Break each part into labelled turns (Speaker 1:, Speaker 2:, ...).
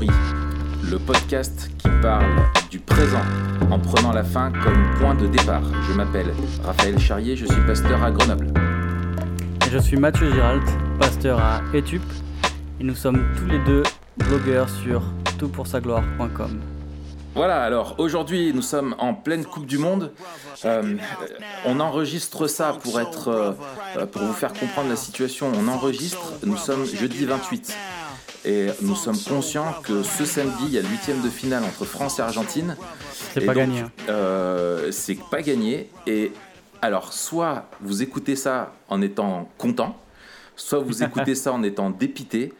Speaker 1: Le podcast qui parle du présent en prenant la fin comme point de départ. Je m'appelle Raphaël Charrier, je suis pasteur à Grenoble.
Speaker 2: Et je suis Mathieu Giralt, pasteur à Etup, et nous sommes tous les deux blogueurs sur toutpoursagloire.com.
Speaker 1: Voilà, alors aujourd'hui nous sommes en pleine Coupe du Monde. Euh, on enregistre ça pour être, euh, pour vous faire comprendre la situation. On enregistre. Nous sommes jeudi 28 et nous sommes conscients que ce samedi il y a le huitième de finale entre France et Argentine.
Speaker 2: C'est pas
Speaker 1: donc,
Speaker 2: gagné. hein.
Speaker 1: euh, c'est pas gagné. Et alors, soit vous écoutez ça en étant content, soit vous écoutez ça en étant dépité.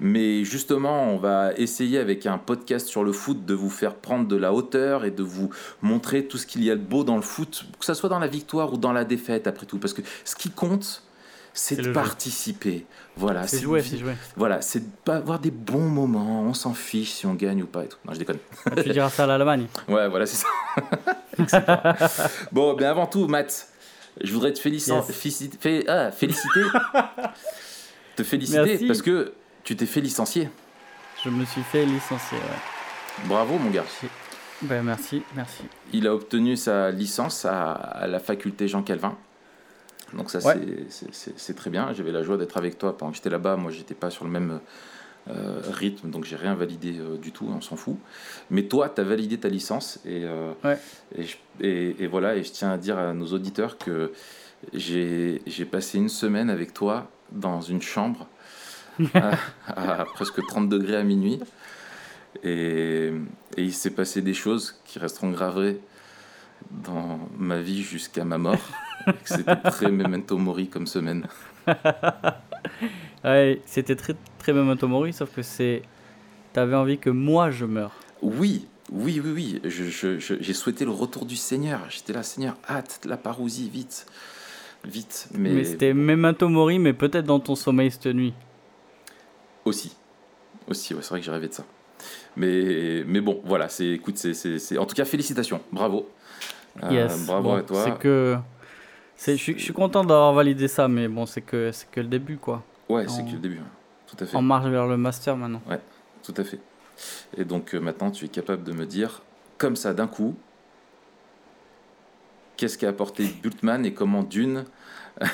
Speaker 1: Mais justement, on va essayer avec un podcast sur le foot de vous faire prendre de la hauteur et de vous montrer tout ce qu'il y a de beau dans le foot, que ce soit dans la victoire ou dans la défaite, après tout. Parce que ce qui compte, c'est de
Speaker 2: jeu.
Speaker 1: participer. Voilà,
Speaker 2: C'est
Speaker 1: vi-
Speaker 2: c'est joué.
Speaker 1: Voilà, c'est de pas avoir des bons moments. On s'en fiche si on gagne ou pas et tout. Non, je déconne.
Speaker 2: Ah, Tu diras ça à l'Allemagne.
Speaker 1: Ouais, voilà, c'est ça. Bon, bien avant tout, Matt, je voudrais te féliciter,
Speaker 2: Yes.
Speaker 1: féliciter, fé- ah, féliciter, te féliciter
Speaker 2: Merci.
Speaker 1: parce que tu t'es fait licencier.
Speaker 2: Je me suis fait licencier. Ouais.
Speaker 1: Bravo, mon gars.
Speaker 2: Ben, merci, merci.
Speaker 1: Il a obtenu sa licence à, à la faculté Jean Calvin. Donc ça,
Speaker 2: Ouais.
Speaker 1: c'est- très bien. J'avais la joie d'être avec toi pendant que j'étais là-bas. Moi, j'étais pas sur le même euh, rythme, donc j'ai rien validé euh, du tout. On s'en fout. Mais toi, tu as validé ta licence et, euh,
Speaker 2: Ouais.
Speaker 1: et, je- et- et voilà. Et je tiens à dire à nos auditeurs que j'ai j'ai passé une semaine avec toi dans une chambre à, à presque 30 degrés à minuit. Et, et il s'est passé des choses qui resteront gravées dans ma vie jusqu'à ma mort. C'était très memento mori comme semaine.
Speaker 2: Ouais, c'était très, très memento mori, sauf que c'est. T'avais envie que moi je meure.
Speaker 1: Oui, oui, oui, oui. Je- je- je- J'ai souhaité le retour du Seigneur. J'étais là, Seigneur, hâte la parousie, vite. Vite. Mais,
Speaker 2: Mais, c'était memento mori, mais peut-être dans ton sommeil cette nuit.
Speaker 1: aussi. Aussi, ouais, c'est vrai que j'ai rêvé de ça. Mais, mais bon, voilà. c'est Écoute, c'est en tout cas, félicitations. Bravo. Euh,
Speaker 2: Yes.
Speaker 1: bravo
Speaker 2: Bon,
Speaker 1: à toi.
Speaker 2: C'est que. Je suis, content d'avoir validé ça, mais bon, c'est que, que le début, quoi.
Speaker 1: Ouais, c'est que le début. hein. Tout à fait.
Speaker 2: En marche vers le master maintenant.
Speaker 1: Tout à fait. Et donc euh, maintenant, tu es capable de me dire, comme ça d'un coup, qu'est-ce qu'a apporté Bultmann et comment Dune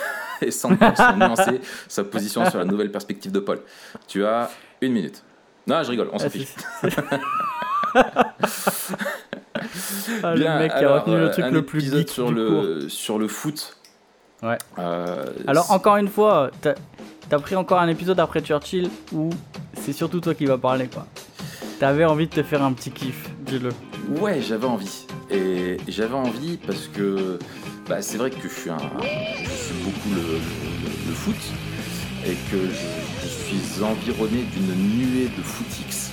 Speaker 1: et Sanders ont nuancé sa position sur la nouvelle perspective de Paul. Tu as une minute. Non, je rigole, on s'en
Speaker 2: Ah,
Speaker 1: fiche.
Speaker 2: Ah,
Speaker 1: Bien,
Speaker 2: le mec qui a retenu
Speaker 1: euh,
Speaker 2: le truc
Speaker 1: un
Speaker 2: le plus geek
Speaker 1: sur
Speaker 2: du cours.
Speaker 1: le, sur le foot.
Speaker 2: Ouais.
Speaker 1: Euh,
Speaker 2: Alors encore une fois, t'as as pris encore un épisode après Churchill où c'est surtout toi qui vas parler quoi. T'avais envie de te faire un petit kiff, dis-le.
Speaker 1: Ouais, j'avais envie. Et j'avais envie parce que bah, c'est vrai que je suis, un, je suis beaucoup le, le- le foot et que je, je suis environné d'une nuée de footix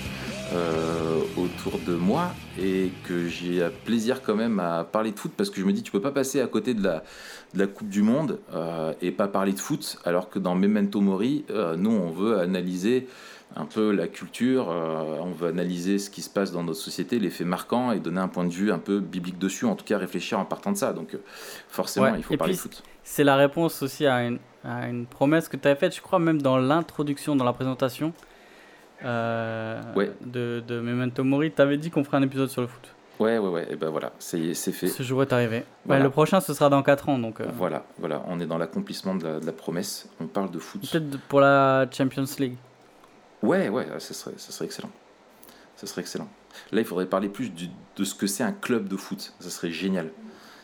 Speaker 1: euh, autour de moi et que j'ai plaisir quand même à parler de foot parce que je me dis tu peux pas passer à côté de la, de la Coupe du Monde euh, et pas parler de foot alors que dans Memento Mori, euh, nous on veut analyser un peu la culture, on veut analyser ce qui se passe dans notre société, les faits marquants et donner un point de vue un peu biblique dessus, en tout cas réfléchir en partant de ça. Donc forcément,
Speaker 2: Ouais,
Speaker 1: il faut parler
Speaker 2: puis,
Speaker 1: foot.
Speaker 2: C'est la réponse aussi à une, à une promesse que tu avais faite, je crois même dans l'introduction, dans la présentation euh,
Speaker 1: Ouais.
Speaker 2: de, de Memento Mori. Tu avais dit qu'on ferait un épisode sur le foot.
Speaker 1: Ouais, ouais, ouais, et ben voilà, c'est fait.
Speaker 2: Ce jour est arrivé. Ouais,
Speaker 1: Voilà.
Speaker 2: le prochain, ce sera dans 4 ans. Donc euh,
Speaker 1: Voilà, voilà, on est dans l'accomplissement de la, de la promesse, on parle de foot.
Speaker 2: peut-être pour la Champions League.
Speaker 1: Ouais, ouais, ça serait, ça serait excellent. Ça serait excellent. Là, il faudrait parler plus du- de ce que c'est un club de foot. Ça serait génial.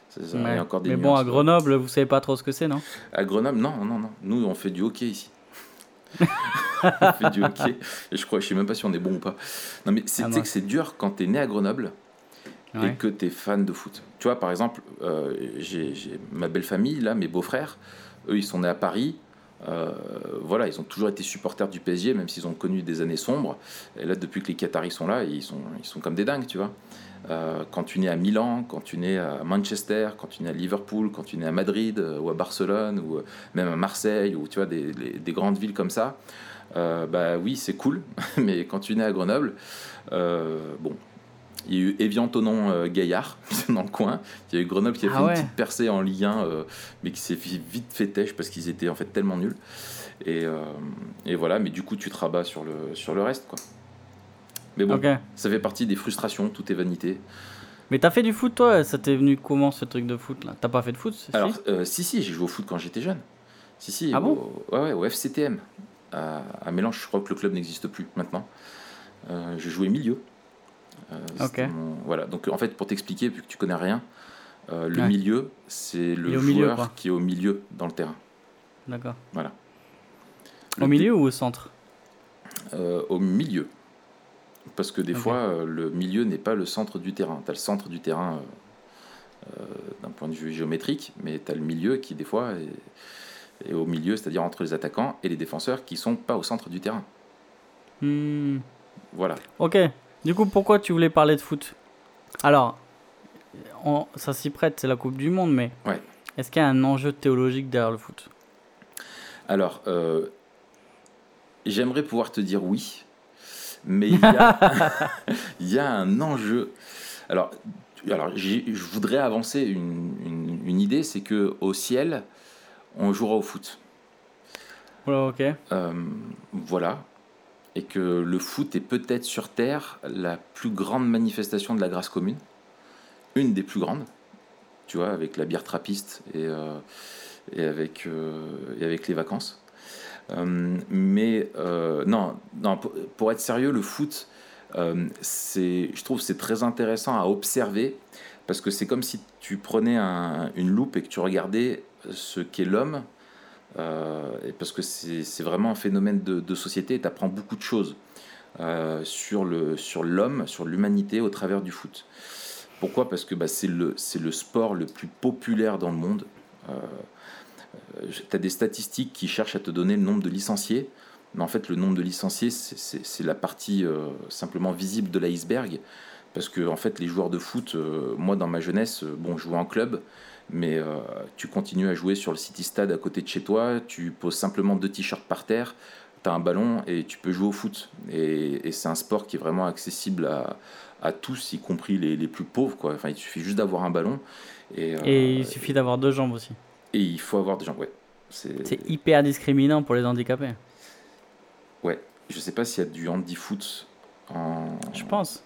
Speaker 1: Ça- ça-
Speaker 2: Ouais.
Speaker 1: encore des
Speaker 2: Mais bon, à. Grenoble, vous savez pas trop ce que c'est, non?
Speaker 1: À Grenoble, non, non, non. Nous, on fait du hockey ici. on fait du hockey. Et je crois, je sais même pas si on est bon ou pas. Non, mais c'est
Speaker 2: Ah,
Speaker 1: que c'est dur quand tu es né à Grenoble et que tu es fan de foot. Tu vois, par exemple, euh, j'ai j'ai ma belle famille, là, mes beaux-frères, eux, ils sont nés à Paris. Euh, voilà, ils ont toujours été supporters du PSG, même s'ils ont connu des années sombres. Et là, depuis que les Qataris sont là, ils sont, ils sont comme des dingues, tu vois. Euh, quand tu nais à Milan, quand tu nais à Manchester, quand tu nais à Liverpool, quand tu nais à Madrid euh, ou à Barcelone ou même à Marseille ou tu vois des, grandes villes comme ça, bah oui c'est cool. Mais quand tu nais à Grenoble, bon, il y a eu Evian Tonon euh, Gaillard dans le coin. Il y a eu Grenoble qui a
Speaker 2: Ah
Speaker 1: fait
Speaker 2: ouais.
Speaker 1: une petite percée en Ligue 1, euh, mais qui s'est vite fait têche parce qu'ils étaient en fait tellement nuls. Et, euh, et voilà, mais du coup tu te rabats sur le, sur le reste quoi. Mais bon, ça fait partie des frustrations, tout est vanité.
Speaker 2: Mais t'as fait du foot toi? Ça t'est venu comment ce truc de foot là? T'as pas fait de foot
Speaker 1: Alors, euh, si, si, j'ai joué au foot quand j'étais jeune. Si, si,
Speaker 2: Ah
Speaker 1: au,
Speaker 2: bon
Speaker 1: ouais, ouais, au FCTM. À, à Mélange, je crois que le club n'existe plus maintenant. Euh, j'ai joué milieu. Euh, mon- Voilà, donc en fait, pour t'expliquer, vu que tu connais rien, euh, le
Speaker 2: Ouais.
Speaker 1: milieu, c'est le joueur
Speaker 2: milieu,
Speaker 1: qui est au milieu dans le terrain.
Speaker 2: D'accord.
Speaker 1: Voilà.
Speaker 2: Au milieu ou au centre?
Speaker 1: Euh, Au milieu. Parce que des fois, euh, le milieu n'est pas le centre du terrain. Tu as le centre du terrain d'un point de vue géométrique, mais tu as le milieu qui, des fois, est, est au milieu, c'est-à-dire entre les attaquants et les défenseurs qui sont pas au centre du terrain.
Speaker 2: Hmm.
Speaker 1: Voilà.
Speaker 2: Ok. Du coup, pourquoi tu voulais parler de foot? Alors, on- ça s'y prête, c'est la Coupe du Monde, mais
Speaker 1: Ouais.
Speaker 2: est-ce qu'il y a un enjeu théologique derrière le foot?
Speaker 1: Alors, euh, j'aimerais pouvoir te dire oui, mais il y a, il y a un enjeu. Alors, je voudrais avancer une, une- une idée, c'est que au ciel, on jouera au foot.
Speaker 2: Voilà, ok.
Speaker 1: Euh, voilà. Et que le foot est peut-être sur Terre la plus grande manifestation de la grâce commune. Une des plus grandes. Tu vois, avec la bière trappiste et, euh, euh, et avec les vacances. Euh, mais non, non pour, être sérieux, le foot, je trouve c'est très intéressant à observer parce que c'est comme si tu prenais un- une loupe et que tu regardais ce qu'est l'homme et parce que c'est vraiment un phénomène de, société tu apprends beaucoup de choses euh, sur l'homme, sur l'humanité au travers du foot. Pourquoi? Parce que bah, c'est le, le sport le plus populaire dans le monde. Euh, tu as des statistiques qui cherchent à te donner le nombre de licenciés, mais en fait le nombre de licenciés, c'est- la partie euh, simplement visible de l'iceberg. Parce que en fait, les joueurs de foot, euh, moi dans ma jeunesse, euh, bon, je jouais en club, mais euh, tu continues à jouer sur le City Stade à côté de chez toi, tu poses simplement deux t-shirts par terre, tu as un ballon et tu peux jouer au foot. Et, et c'est un sport qui est vraiment accessible à, à tous, y compris les, les plus pauvres. Quoi. Enfin, il suffit juste d'avoir un ballon. Et, euh,
Speaker 2: Et il suffit d'avoir deux jambes aussi.
Speaker 1: et il faut avoir des gens. Ouais. C'est,
Speaker 2: C'est hyper discriminant pour les handicapés.
Speaker 1: ouais. Je sais pas s'il y a du handi-foot en.
Speaker 2: Je pense.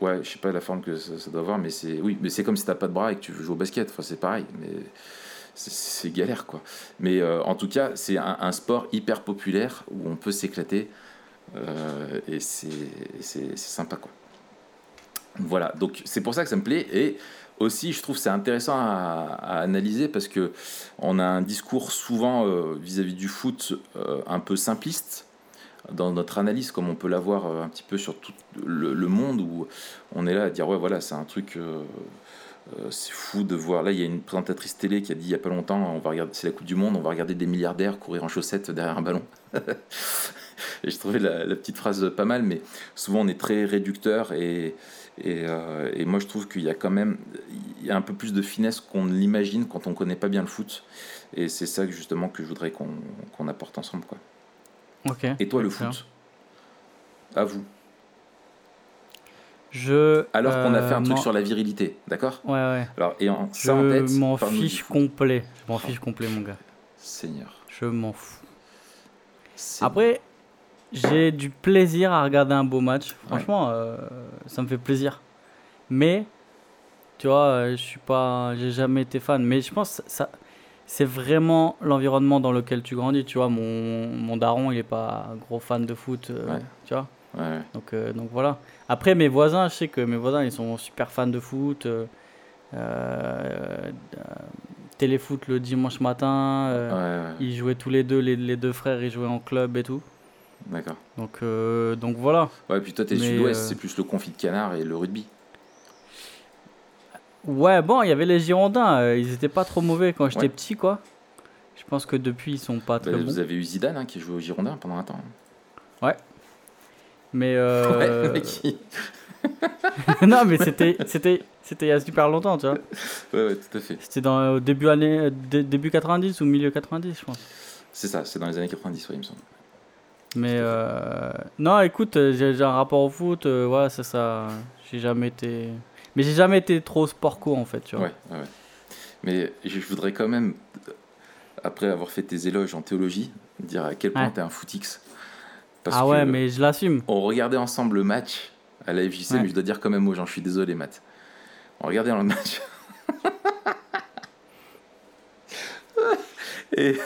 Speaker 1: Ouais, je sais pas la forme que ça, doit avoir, mais c'est oui, mais c'est comme si t'as pas de bras et que tu veux jouer au basket. Enfin, c'est pareil, mais c'est- galère quoi. Mais euh, en tout cas, c'est un, sport hyper populaire où on peut s'éclater euh, et c'est sympa quoi. Voilà, donc c'est pour ça que ça me plaît et aussi je trouve c'est intéressant à, analyser parce que on a un discours souvent euh, vis-à-vis du foot un peu simpliste dans notre analyse, comme on peut l'avoir euh, un petit peu sur tout le, monde, où on est là à dire ouais voilà c'est un truc, euh, euh, c'est fou de voir. Là il y a une présentatrice télé qui a dit il y a pas longtemps, on va regarder, c'est la Coupe du Monde, on va regarder des milliardaires courir en chaussettes derrière un ballon. et je trouvais la, petite phrase pas mal, mais souvent on est très réducteur et moi je trouve qu'il y a quand même un peu plus de finesse qu'on ne l'imagine quand on connaît pas bien le foot. Et c'est ça justement que je voudrais qu'on qu'on apporte ensemble quoi. Et toi, le foot? À vous.
Speaker 2: Je.
Speaker 1: Alors qu'on a fait un
Speaker 2: euh,
Speaker 1: truc sur la virilité, d'accord?
Speaker 2: Ouais, ouais.
Speaker 1: Alors, et en, ça en tête,
Speaker 2: Je m'en fiche complet. Je m'en fiche complet, mon gars.
Speaker 1: Seigneur.
Speaker 2: Je m'en fous. Après, j'ai du plaisir à regarder un beau match. Franchement, euh, ça me fait plaisir. Mais, tu vois, euh, je suis pas, j'ai jamais été fan. Mais je pense que ça, c'est vraiment l'environnement dans lequel tu grandis. Tu vois, mon, mon daron, il est pas un gros fan de foot. euh,
Speaker 1: Ouais.
Speaker 2: Tu vois.
Speaker 1: Ouais.
Speaker 2: Donc, euh, donc voilà. Après, mes voisins, je sais que mes voisins, ils sont super fans de foot. euh, téléfoot le dimanche matin.
Speaker 1: Ouais,
Speaker 2: Ils jouaient tous les deux, les, les deux frères, ils jouaient en club et tout.
Speaker 1: D'accord.
Speaker 2: Donc, donc voilà.
Speaker 1: Ouais, puis toi, t'es sud-ouest, c'est plus le confit de canard et le rugby.
Speaker 2: Ouais, bon, il y avait les Girondins. euh, ils étaient pas trop mauvais quand j'étais
Speaker 1: Ouais.
Speaker 2: petit, quoi. Je pense que depuis, ils sont pas très
Speaker 1: Bah,
Speaker 2: bons.
Speaker 1: Vous avez eu Zidane hein, qui jouait au Girondin pendant un temps.
Speaker 2: Mais euh,
Speaker 1: Ouais, mais qui-
Speaker 2: non, mais c'était, c'était, c'était il y a super longtemps, tu vois.
Speaker 1: ouais, ouais, tout à fait.
Speaker 2: C'était dans au début année, dé- début 90 ou milieu 90, je pense.
Speaker 1: C'est ça, c'est dans les années 90, ouais, il me semble.
Speaker 2: Mais euh, non, écoute, j'ai, j'ai un rapport au foot. euh, voilà, c'est ça. J'ai jamais été. Mais j'ai jamais été trop sport co en fait, tu vois.
Speaker 1: Ouais, ouais. Mais je voudrais quand même, après avoir fait tes éloges en théologie, dire à quel point
Speaker 2: Ouais.
Speaker 1: t'es un footix. Parce
Speaker 2: ah ouais,
Speaker 1: que
Speaker 2: mais je l'assume.
Speaker 1: On regardait ensemble le match à la FJC, mais je dois dire quand même aux gens, je suis désolé, Matt. Regardez dans le match. et,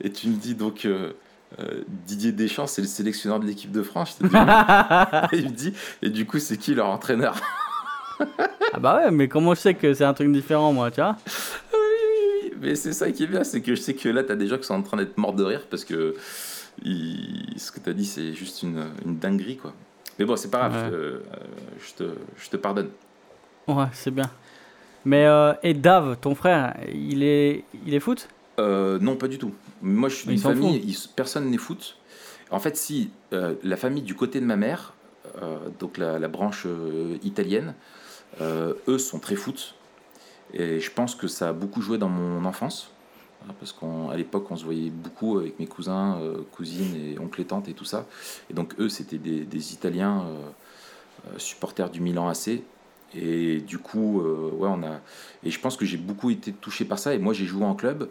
Speaker 1: et tu me dis donc. Euh, euh, Didier Deschamps, c'est le sélectionneur de l'équipe de France. Je il me dit, et du coup, c'est qui leur entraîneur?
Speaker 2: Ah bah ouais, mais comment je sais que c'est un truc différent, moi, tu vois
Speaker 1: oui, oui, oui, mais c'est ça qui est bien, c'est que je sais que là, t'as des gens qui sont en train d'être morts de rire parce que ce que t'as dit, c'est juste une, une, dinguerie, quoi. Mais bon, c'est pas grave, euh, je, te, je, te, pardonne.
Speaker 2: Ouais, c'est bien. Mais, euh, et Dave, ton frère, il est, il est foot?
Speaker 1: Non, pas du tout. Moi, je suis d'une famille, personne n'est foot. En fait, si la famille du côté de ma mère, donc la, la branche italienne, euh, eux sont très foot. Et je pense que ça a beaucoup joué dans mon enfance. Hein, parce qu'à l'époque, on se voyait beaucoup avec mes cousins, euh, cousines et oncles et tantes et tout ça. Et donc, eux, c'était des, Italiens euh, supporters du Milan AC. Et du coup, ouais, on a. Et je pense que j'ai beaucoup été touché par ça. Et moi, j'ai joué en club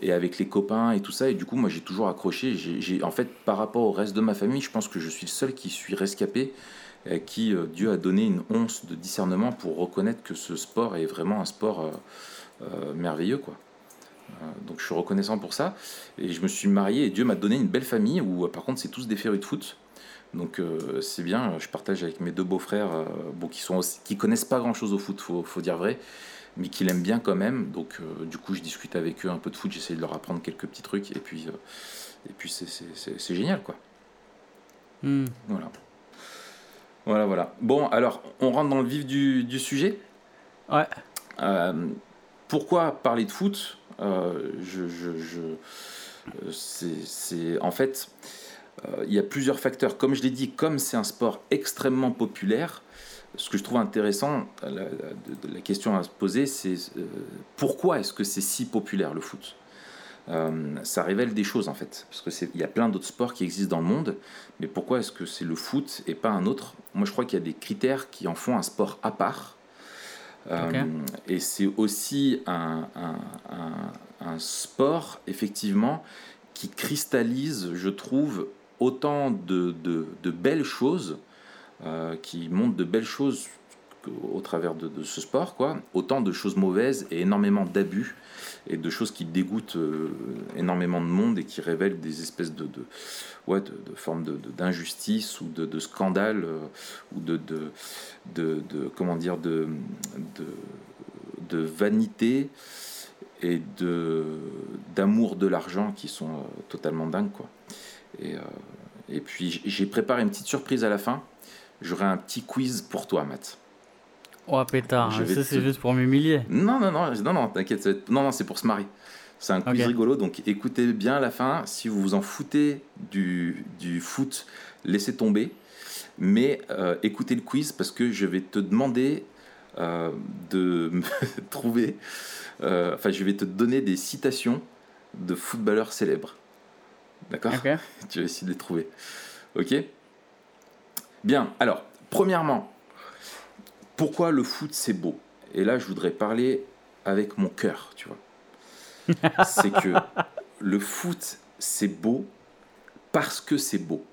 Speaker 1: et avec les copains et tout ça. Et du coup, moi, j'ai toujours accroché. J'ai, en fait, par rapport au reste de ma famille, je pense que je suis le seul qui suis rescapé qui euh, Dieu a donné une once de discernement pour reconnaître que ce sport est vraiment un sport euh, euh, merveilleux. Quoi. donc je suis reconnaissant pour ça. Et je me suis marié et Dieu m'a donné une belle famille où par contre c'est tous des férus de foot. Donc c'est bien, je partage avec mes deux beaux-frères bon, qui, sont qui connaissent pas grand-chose au foot, faut, faut dire vrai, mais qui l'aiment bien quand même. Donc du coup je discute avec eux un peu de foot, j'essaie de leur apprendre quelques petits trucs et puis, et puis c'est génial quoi.
Speaker 2: Hmm.
Speaker 1: Voilà. Voilà, voilà. Bon, alors, on rentre dans le vif du, sujet.
Speaker 2: Ouais.
Speaker 1: Euh, pourquoi parler de foot? Euh, je, je, euh, c'est, En fait, il y a plusieurs facteurs. Comme je l'ai dit, comme c'est un sport extrêmement populaire, ce que je trouve intéressant, la, la question à se poser, c'est pourquoi est-ce que c'est si populaire le foot? Euh, ça révèle des choses en fait. Parce qu'il y a plein d'autres sports qui existent dans le monde, mais pourquoi est-ce que c'est le foot et pas un autre? Moi je crois qu'il y a des critères qui en font un sport à part. Euh, et c'est aussi un, un, sport, effectivement, qui cristallise, je trouve, autant de, de, de belles choses, euh, qui montrent de belles choses au travers de, ce sport, quoi, autant de choses mauvaises et énormément d'abus et de choses qui dégoûtent euh, énormément de monde et qui révèlent des espèces de, ouais, de, de formes d'injustice ou de, scandale euh, ou de, de, comment dire de, de, vanité et d'amour de l'argent qui sont euh, totalement dingues quoi. Et puis j'ai préparé une petite surprise à la fin. J'aurai un petit quiz pour toi, Matt.
Speaker 2: Oh pétard, ça c'est juste pour m'humilier.
Speaker 1: Non, non, non, non, non t'inquiète, non, non, c'est pour se marier. C'est un quiz rigolo, donc écoutez bien la fin. Si vous vous en foutez du, du foot, laissez tomber. Mais euh, écoutez le quiz parce que je vais te demander euh, de me trouver. Euh, enfin, je vais te donner des citations de footballeurs célèbres. D'accord? Tu vas essayer de les trouver. Ok? Bien, alors, premièrement, pourquoi le foot c'est beau? Et là, je voudrais parler avec mon cœur, tu vois. c'est que le foot c'est beau parce que c'est beau.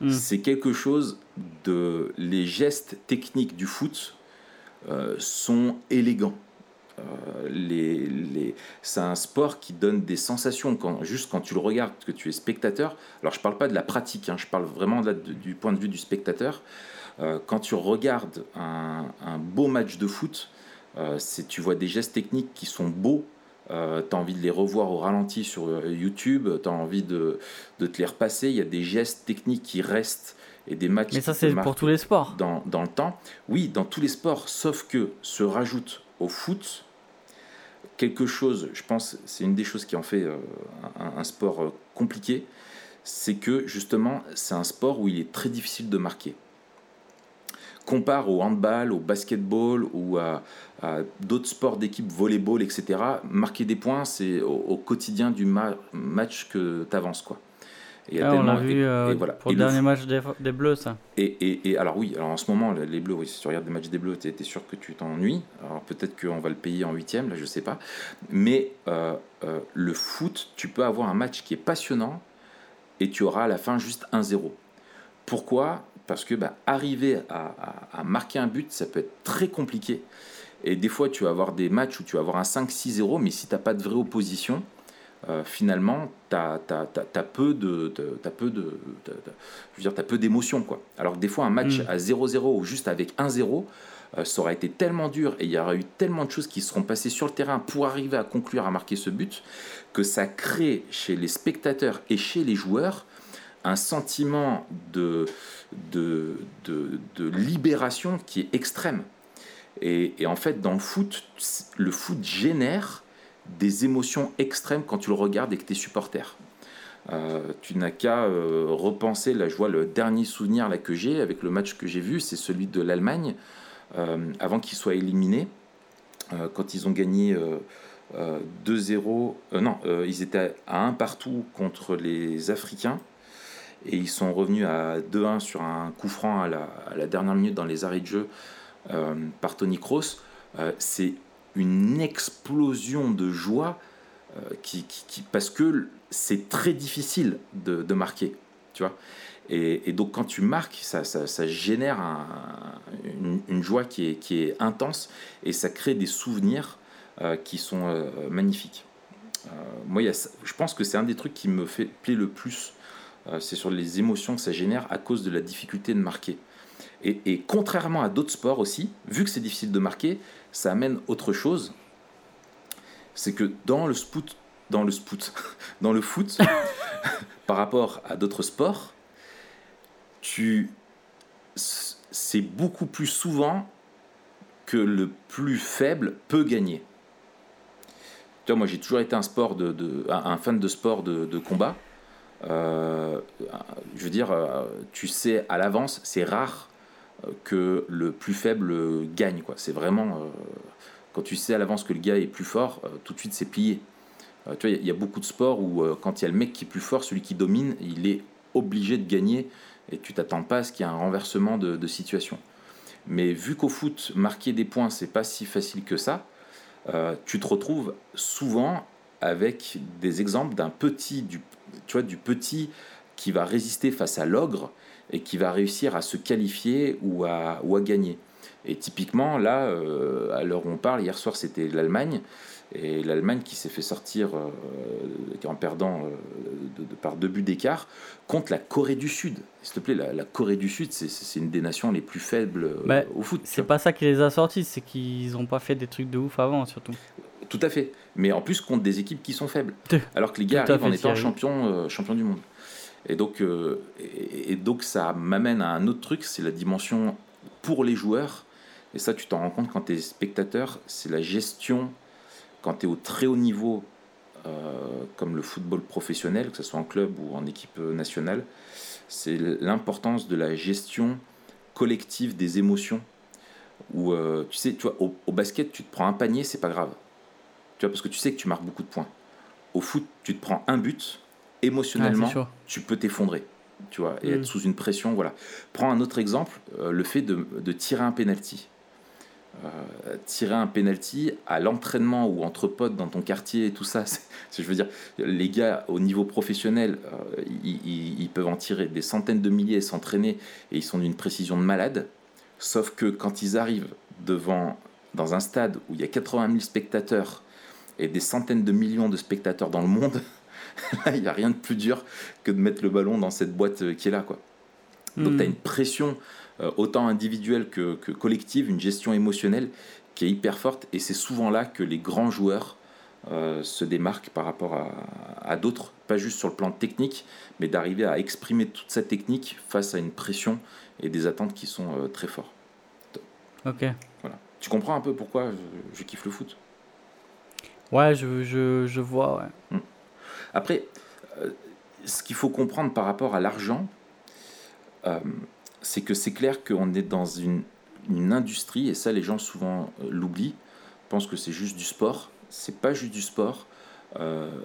Speaker 1: Hmm. C'est quelque chose de. Les gestes techniques du foot euh, sont élégants. Euh, les, les... C'est un sport qui donne des sensations quand, juste quand tu le regardes, que tu es spectateur. Alors je ne parle pas de la pratique, hein, je parle vraiment du point de vue du spectateur. Euh, quand tu regardes un, beau match de foot, euh, tu vois des gestes techniques qui sont beaux. Euh, tu as envie de les revoir au ralenti sur YouTube, tu as envie de, de, te les repasser. Il y a des gestes techniques qui restent et des matchs.
Speaker 2: Mais ça, c'est pour tous les sports.
Speaker 1: Dans, dans, le temps. Oui, dans tous les sports, sauf que se rajoute au foot quelque chose, je pense, c'est une des choses qui en fait un, un, sport compliqué, c'est que justement, c'est un sport où il est très difficile de marquer compare au handball, au basketball ou à, d'autres sports d'équipe, volleyball, etc., marquer des points, c'est au, quotidien du match que tu avances. Quoi.
Speaker 2: Et ah, on l'a vu euh, pour le dernier match des, Bleus, ça.
Speaker 1: Et, et, alors oui, alors en ce moment, les Bleus, oui, si tu regardes des matchs des Bleus, tu es, sûr que tu t'ennuies. Alors peut-être qu'on va le payer en huitième, là je sais pas. Mais euh, euh, le foot, tu peux avoir un match qui est passionnant et tu auras à la fin juste 1-0. Pourquoi? Parce que bah, arriver à, marquer un but, ça peut être très compliqué. Et des fois, tu vas avoir des matchs où tu vas avoir un 5-6-0, mais si tu n'as pas de vraie opposition, euh, finalement, tu as, peu de, peu de, je veux dire, as peu d'émotions quoi. Alors que des fois, un match mm. à 0-0 ou juste avec 1-0, euh, ça aura été tellement dur et il y aura eu tellement de choses qui seront passées sur le terrain pour arriver à conclure à marquer ce but que ça crée chez les spectateurs et chez les joueurs un sentiment de, de, de, libération qui est extrême. Et, en fait, dans le foot, le foot génère des émotions extrêmes quand tu le regardes et que tu es supporter. Euh, tu n'as qu'à euh, repenser, là je vois le dernier souvenir là, que j'ai avec le match que j'ai vu, c'est celui de l'Allemagne, euh, avant qu'ils soient éliminés, quand ils ont gagné 2-0, non, ils étaient à 1 partout contre les Africains, et ils sont revenus à 2-1 sur un coup franc à la, dernière minute dans les arrêts de jeu par Tony Kroos. c'est une explosion de joie euh, qui, parce que c'est très difficile de, marquer, tu vois. Et, donc quand tu marques, ça, génère une, joie qui est, intense et ça crée des souvenirs euh, qui sont euh, magnifiques. moi, je pense que c'est un des trucs qui me fait plaît le plus. C'est sur les émotions que ça génère à cause de la difficulté de marquer. Et, contrairement à d'autres sports aussi, vu que c'est difficile de marquer, ça amène autre chose. C'est que dans le spout, dans le dans le foot, par rapport à d'autres sports, tu, c'est beaucoup plus souvent que le plus faible peut gagner. Tu vois, moi j'ai toujours été un sport de, un fan de sport de, combat. Euh, je veux dire, euh, tu sais à l'avance, c'est rare que le plus faible gagne. Quoi. C'est vraiment. Euh, quand tu sais à l'avance que le gars est plus fort, euh, tout de suite c'est plié. Euh, tu vois, il y, a beaucoup de sports où quand il y a le mec qui est plus fort, celui qui domine, il est obligé de gagner et tu t'attends pas à ce qu'il y ait un renversement de, situation. Mais vu qu'au foot, marquer des points, c'est pas si facile que ça, tu te retrouves souvent avec des exemples d'un petit, du, tu vois, du petit qui va résister face à l'ogre et qui va réussir à se qualifier ou à, ou à gagner. Et typiquement, là, euh, à l'heure où on parle, hier soir c'était l'Allemagne, et l'Allemagne qui s'est fait sortir euh, en perdant euh, de, par deux buts d'écart contre la Corée du Sud. S'il te plaît, la, Corée du Sud, c'est une des nations les plus faibles bah, au foot.
Speaker 2: C'est pas ça qui les a sortis, c'est qu'ils n'ont pas fait des trucs de ouf avant, surtout.
Speaker 1: Tout à fait. Mais en plus contre des équipes qui sont faibles. Alors que les gars arrivent en étant champion, champion du monde. Et donc, euh, et, donc ça m'amène à un autre truc, c'est la dimension pour les joueurs. Et ça, tu t'en rends compte quand tu es spectateur, c'est la gestion, quand tu es au très haut niveau, euh, comme le football professionnel, que ce soit en club ou en équipe nationale, c'est l'importance de la gestion collective des émotions. Où, euh, tu sais, tu vois, au, au, basket, tu te prends un panier, c'est pas grave. Tu vois, parce que tu sais que tu marques beaucoup de points. Au foot, tu te prends un but, émotionnellement, tu peux t'effondrer, tu vois, et être mm. sous une pression. Voilà. Prends un autre exemple, euh, le fait de, de, tirer un penalty. Euh, tirer un penalty à l'entraînement ou entre potes dans ton quartier et tout ça, je veux dire, les gars au niveau professionnel, euh, ils, ils, peuvent en tirer des centaines de milliers, s'entraîner et ils sont d'une précision de malade. Sauf que quand ils arrivent devant dans un stade où il y a 80 000 spectateurs et des centaines de millions de spectateurs dans le monde, il n'y a rien de plus dur que de mettre le ballon dans cette boîte euh, qui est là. Quoi. Donc tu as une pression euh, autant individuelle que, collective, une gestion émotionnelle qui est hyper forte. Et c'est souvent là que les grands joueurs euh, se démarquent par rapport à, d'autres, pas juste sur le plan technique, mais d'arriver à exprimer toute sa technique face à une pression et des attentes qui sont très fortes.
Speaker 2: Ok.
Speaker 1: Voilà. Tu comprends un peu pourquoi je, kiffe le foot?
Speaker 2: Ouais, je, je, je vois, ouais. Hmm.
Speaker 1: Après, euh, ce qu'il faut comprendre par rapport à l'argent, euh, c'est que c'est clair qu'on est dans une, industrie, et ça les gens souvent euh, l'oublient, pensent que c'est juste du sport. C'est pas juste du sport.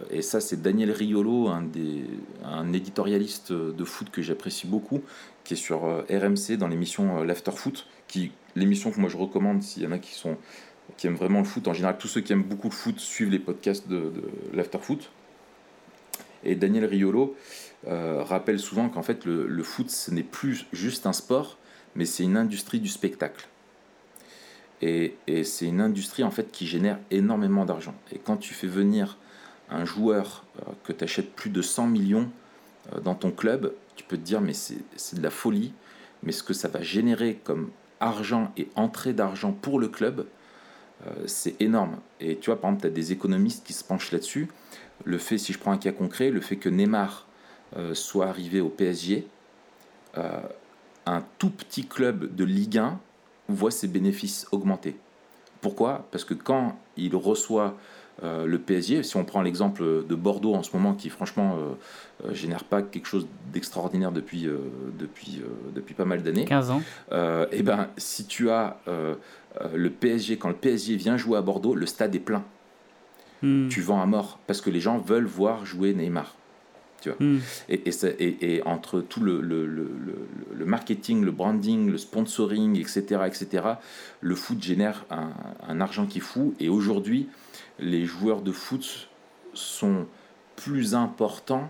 Speaker 1: et ça, c'est Daniel Riolo, un, des, un éditorialiste de foot que j'apprécie beaucoup, qui est sur RMC dans l'émission L'After Foot, qui l'émission que moi je recommande s'il y en a qui sont qui aiment vraiment le foot. En général, tous ceux qui aiment beaucoup le foot suivent les podcasts de, de l'After Foot. Et Daniel Riolo rappelle souvent qu'en fait, le, foot, ce n'est plus juste un sport, mais c'est une industrie du spectacle. Et, c'est une industrie en fait qui génère énormément d'argent. Et quand tu fais venir un joueur que tu achètes plus de 100 millions dans ton club, tu peux te dire mais c'est de la folie. Mais ce que ça va générer comme argent et entrée d'argent pour le club, euh, c'est énorme. Et tu vois, par exemple, tu as des économistes qui se penchent là-dessus. Le fait, si je prends un cas concret, le fait que Neymar euh, soit arrivé au PSG, euh, un tout petit club de Ligue 1 voit ses bénéfices augmenter. Pourquoi? Parce que quand il reçoit euh, le PSG, si on prend l'exemple de Bordeaux en ce moment, qui franchement euh, euh, génère pas quelque chose d'extraordinaire depuis, depuis, depuis pas mal d'années.
Speaker 2: 15 ans.
Speaker 1: et eh ben, si tu as le PSG, quand le PSG vient jouer à Bordeaux, le stade est plein. Hmm. Tu vends à mort parce que les gens veulent voir jouer Neymar. Tu vois. Hmm. Et, et, et, entre tout le, le, le, le, marketing, le branding, le sponsoring, etc., etc., le foot génère un, un argent qui est fou. Et aujourd'hui, les joueurs de foot sont plus importants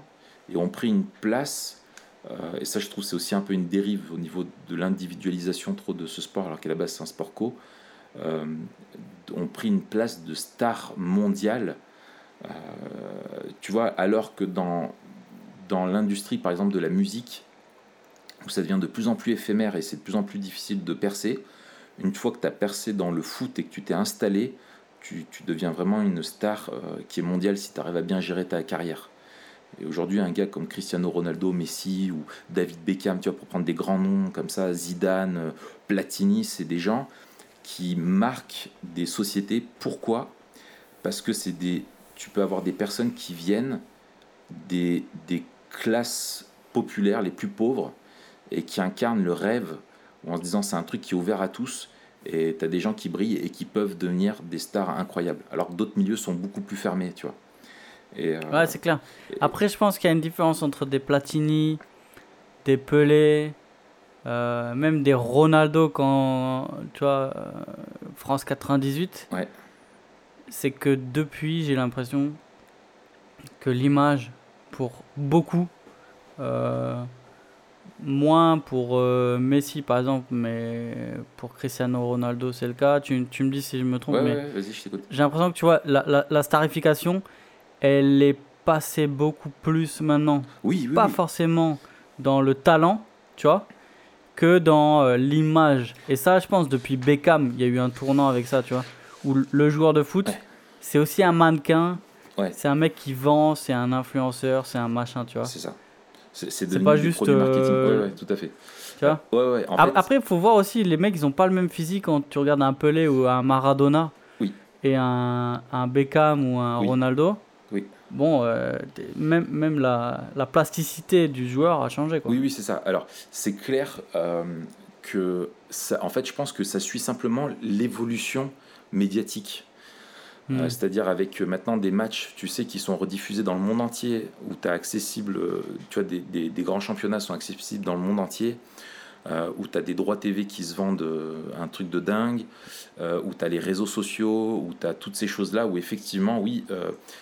Speaker 1: et ont pris une place. Euh, et ça, je trouve, c'est aussi un peu une dérive au niveau de l'individualisation trop de ce sport, alors qu'à la base, c'est un sport co. Euh, ont pris une place de star mondiale. Euh, tu vois, alors que dans, dans l'industrie, par exemple, de la musique, où ça devient de plus en plus éphémère et c'est de plus en plus difficile de percer, une fois que tu as percé dans le foot et que tu t'es installé, tu, deviens vraiment une star euh, qui est mondiale si tu arrives à bien gérer ta carrière. Et aujourd'hui, un gars comme Cristiano Ronaldo, Messi ou David Beckham, tu vois, pour prendre des grands noms comme ça, Zidane, euh, Platini, c'est des gens qui marquent des sociétés. Pourquoi? Parce que c'est des, tu peux avoir des personnes qui viennent des, des classes populaires les plus pauvres et qui incarnent le rêve en se disant c'est un truc qui est ouvert à tous et tu as des gens qui brillent et qui peuvent devenir des stars incroyables. Alors que d'autres milieux sont beaucoup plus fermés, tu vois.
Speaker 2: Et, euh, ouais, c'est clair. Après, je pense qu'il y a une différence entre des Platini, des Pelé, euh, même des Ronaldo quand, tu vois, euh, France 98.
Speaker 1: Ouais.
Speaker 2: C'est que depuis, j'ai l'impression que l'image, pour beaucoup, moins pour euh, Messi par exemple, mais pour Cristiano Ronaldo c'est le cas. Tu, tu, me dis si je me trompe, mais j'ai l'impression que tu vois, la, la, la, starification, elle est passée beaucoup plus maintenant.
Speaker 1: Oui,
Speaker 2: Pas forcément dans le talent, tu vois, que dans euh, l'image. Et ça, je pense, depuis Beckham, il y a eu un tournant avec ça, tu vois, où le joueur de foot, c'est aussi un mannequin. C'est un mec qui vend, c'est un influenceur, c'est un machin, tu vois.
Speaker 1: C'est ça. C'est pas juste. marketing. Euh, tout à fait.
Speaker 2: Tu vois ouais, Après, il faut voir aussi, les mecs, ils ont pas le même physique quand tu regardes un Pelé ou un Maradona.
Speaker 1: Oui.
Speaker 2: Et un, un Beckham ou un Ronaldo.
Speaker 1: Oui.
Speaker 2: Bon, euh, même, même la, la, plasticité du joueur a changé. Quoi.
Speaker 1: Oui, oui, c'est ça. Alors, c'est clair euh, que, ça, en fait, je pense que ça suit simplement l'évolution médiatique. Euh, hmm. C'est-à-dire avec euh, maintenant des matchs, tu sais, qui sont rediffusés dans le monde entier, où tu as accessible, euh, tu vois, des, grands championnats sont accessibles dans le monde entier, où tu as des droits TV qui se vendent un truc de dingue, où tu as les réseaux sociaux, où tu as toutes ces choses-là, où effectivement, oui,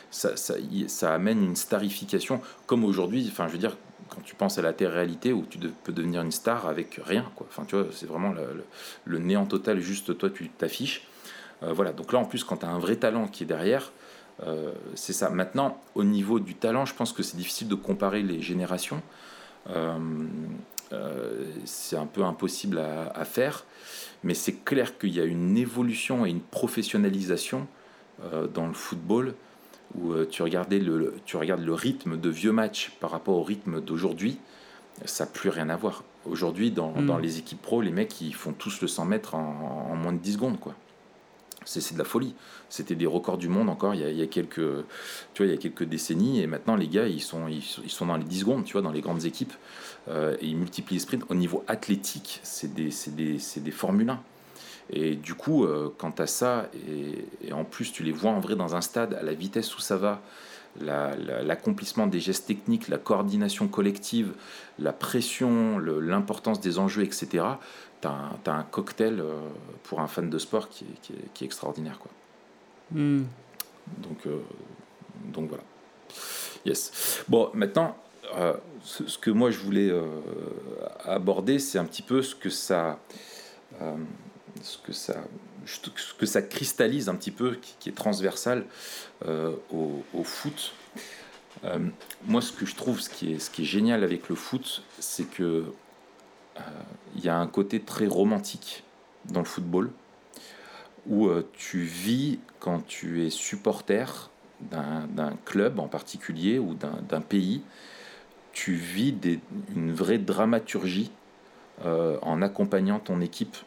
Speaker 1: ça, amène une starification, comme aujourd'hui, enfin, je veux dire, quand tu penses à la terre-réalité, où tu peux devenir une star avec rien, quoi. Enfin, tu vois, c'est vraiment le néant total, juste toi, tu t'affiches. Euh, voilà, donc là en plus quand tu as un vrai talent qui est derrière, euh, c'est ça. Maintenant, au niveau du talent, je pense que c'est difficile de comparer les générations. Euh, c'est un peu impossible à, faire, mais c'est clair qu'il y a une évolution et une professionnalisation dans le football où tu, regardais le, tu regardes le rythme de vieux matchs par rapport au rythme d'aujourd'hui, ça n'a plus rien à voir. Aujourd'hui, dans, hmm. dans, les équipes pro, les mecs, ils font tous le 100 mètres en, en moins de 10 secondes. quoi c'est de la folie. C'était des records du monde encore il y, a, quelques, tu vois, il y a quelques décennies. Et maintenant, les gars, ils sont, ils, sont dans les 10 secondes, tu vois, dans les grandes équipes. Euh, et ils multiplient les sprints. Au niveau athlétique, c'est des, des, des Formule 1. Et du coup, euh, quant à ça, et, en plus, tu les vois en vrai dans un stade, à la vitesse où ça va, l'accomplissement des gestes techniques, la coordination collective, la pression, l'importance des enjeux, etc tu as, un cocktail euh, pour un fan de sport qui est, qui est, extraordinaire. Quoi.
Speaker 2: Hmm.
Speaker 1: Donc, euh, donc voilà. Yes. Bon, maintenant, euh, ce, que moi je voulais euh, aborder, c'est un petit peu ce que ça, euh, ce que ça, ce que ça cristallise un petit peu, qui, est transversal au, au, foot. moi, ce que je trouve, ce qui est, génial avec le foot, c'est que il y a un côté très romantique dans le football où tu vis quand tu es supporter d'un club en particulier ou d'un pays, tu vis une vraie dramaturgie euh, en accompagnant ton équipe.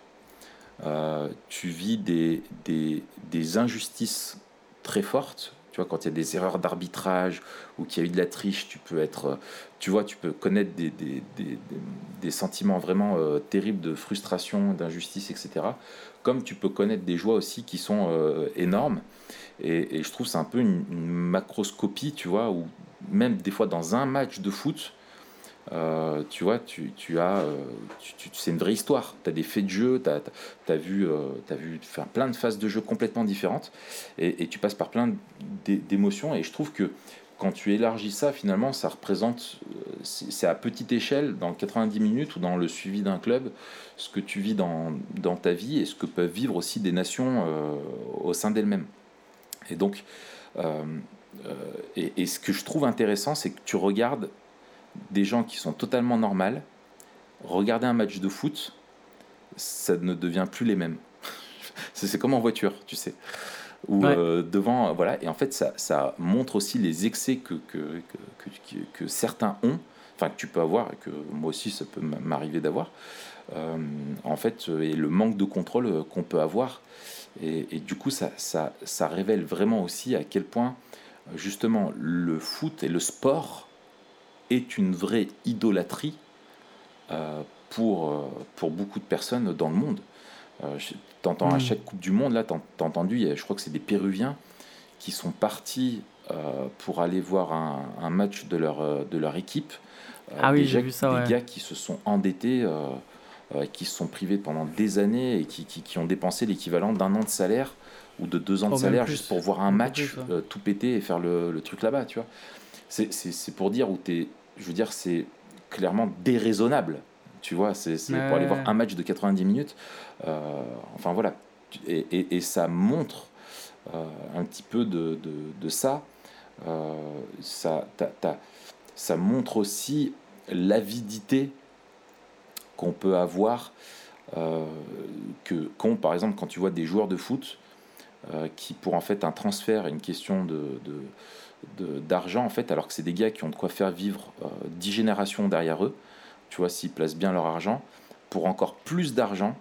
Speaker 1: Euh, tu vis des, des, des, injustices très fortes. Tu vois, quand il y a des erreurs d'arbitrage ou qu'il y a eu de la triche, tu peux être, tu vois, tu peux connaître des, des sentiments vraiment euh, terribles de frustration, d'injustice, etc. Comme tu peux connaître des joies aussi qui sont énormes. Et, je trouve c'est un peu une, macroscopie, tu vois, où même des fois dans un match de foot, euh, tu vois, tu, as, euh, c'est une vraie histoire. Tu as des faits de jeu, tu as, vu, euh, as vu plein de phases de jeu complètement différentes et, tu passes par plein d'émotions. Et je trouve que quand tu élargis ça, finalement, ça représente, c'est à petite échelle, dans 90 minutes ou dans le suivi d'un club, ce que tu vis dans, ta vie et ce que peuvent vivre aussi des nations au sein d'elles-mêmes. Et donc, euh, euh, et, ce que je trouve intéressant, c'est que tu regardes des gens qui sont totalement normales, regarder un match de foot, ça ne devient plus les mêmes. c'est comme en voiture, tu sais. Ou euh, devant, voilà. Et en fait, ça, ça montre aussi les excès que, que, que, que, certains ont, enfin que tu peux avoir, et que moi aussi ça peut m'arriver d'avoir. en fait, et le manque de contrôle qu'on peut avoir. Et, du coup, ça, ça, ça, révèle vraiment aussi à quel point, justement, le foot et le sport est une vraie idolâtrie euh, pour, euh, pour beaucoup de personnes dans le monde. Euh, T'entends à hmm. chaque Coupe du Monde, là, t'as entendu, je crois que c'est des Péruviens qui sont partis euh, pour aller voir un, un, match de leur, de leur équipe.
Speaker 2: ah oui, j'ai vu ça.
Speaker 1: Des gars qui se sont endettés qui se sont privés pendant des années et qui, qui, ont dépensé l'équivalent d'un an de salaire ou de deux ans de oh, salaire juste pour voir un match tout péter et faire le, le truc là-bas, tu vois. C'est pour dire où es, je veux dire, c'est clairement déraisonnable, tu vois, c'est pour aller voir un match de 90 minutes. Euh, enfin voilà, et, et, et, ça montre un petit peu de, de, de ça. ça, ça montre aussi l'avidité qu'on peut avoir, euh, que qu'ont par exemple quand tu vois des joueurs de foot euh, qui pour en fait un transfert, une question de, d'argent en fait, alors que c'est des gars qui ont de quoi faire vivre euh, dix générations derrière eux, tu vois, s'ils placent bien leur argent, pour encore plus d'argent,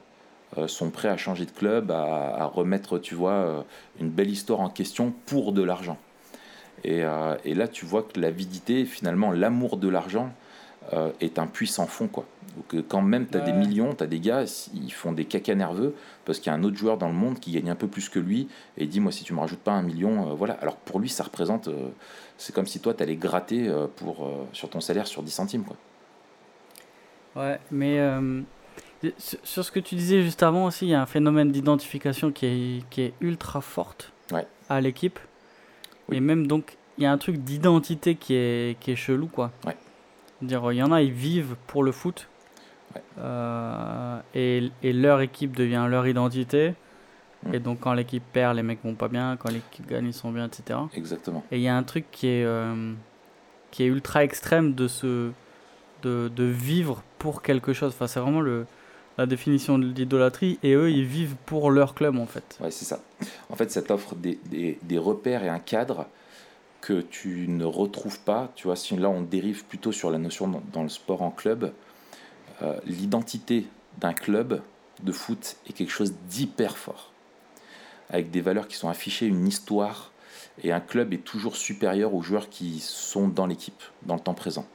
Speaker 1: sont prêts à changer de club, à, remettre, tu vois, une belle histoire en question pour de l'argent. Et, et, là, tu vois que l'avidité, finalement, l'amour de l'argent, euh, est un puissant fond. Quoi. Donc, euh, quand même tu as des millions, tu as des gars, ils font des caca nerveux parce qu'il y a un autre joueur dans le monde qui gagne un peu plus que lui et il dit Moi, si tu me rajoutes pas un million, euh, voilà. Alors pour lui, ça représente. c'est comme si toi, tu allais gratter pour, sur ton salaire sur 10 centimes. Quoi.
Speaker 2: Ouais, mais sur ce que tu disais juste avant aussi, il y a un phénomène d'identification qui est, qui est ultra forte à l'équipe. Et même donc, il y a un truc d'identité qui est, qui est chelou, quoi.
Speaker 1: Ouais.
Speaker 2: Dire, il y en a, ils vivent pour le foot. Euh, et, et, leur équipe devient leur identité. Et donc, quand l'équipe perd, les mecs vont pas bien. Quand l'équipe gagne, ils sont bien, etc.
Speaker 1: Exactement.
Speaker 2: Et il y a un truc qui est, euh, qui est ultra extrême de, ce, de, de vivre pour quelque chose. Enfin, c'est vraiment le, la définition de l'idolâtrie. Et eux, ils vivent pour leur club, en fait.
Speaker 1: Ouais, c'est ça. En fait, ça t'offre des, des, des repères et un cadre que tu ne retrouves pas, tu vois, si là on dérive plutôt sur la notion dans, le sport en club, euh, l'identité d'un club de foot est quelque chose d'hyper fort, avec des valeurs qui sont affichées, une histoire, et un club est toujours supérieur aux joueurs qui sont dans l'équipe, dans le temps présent.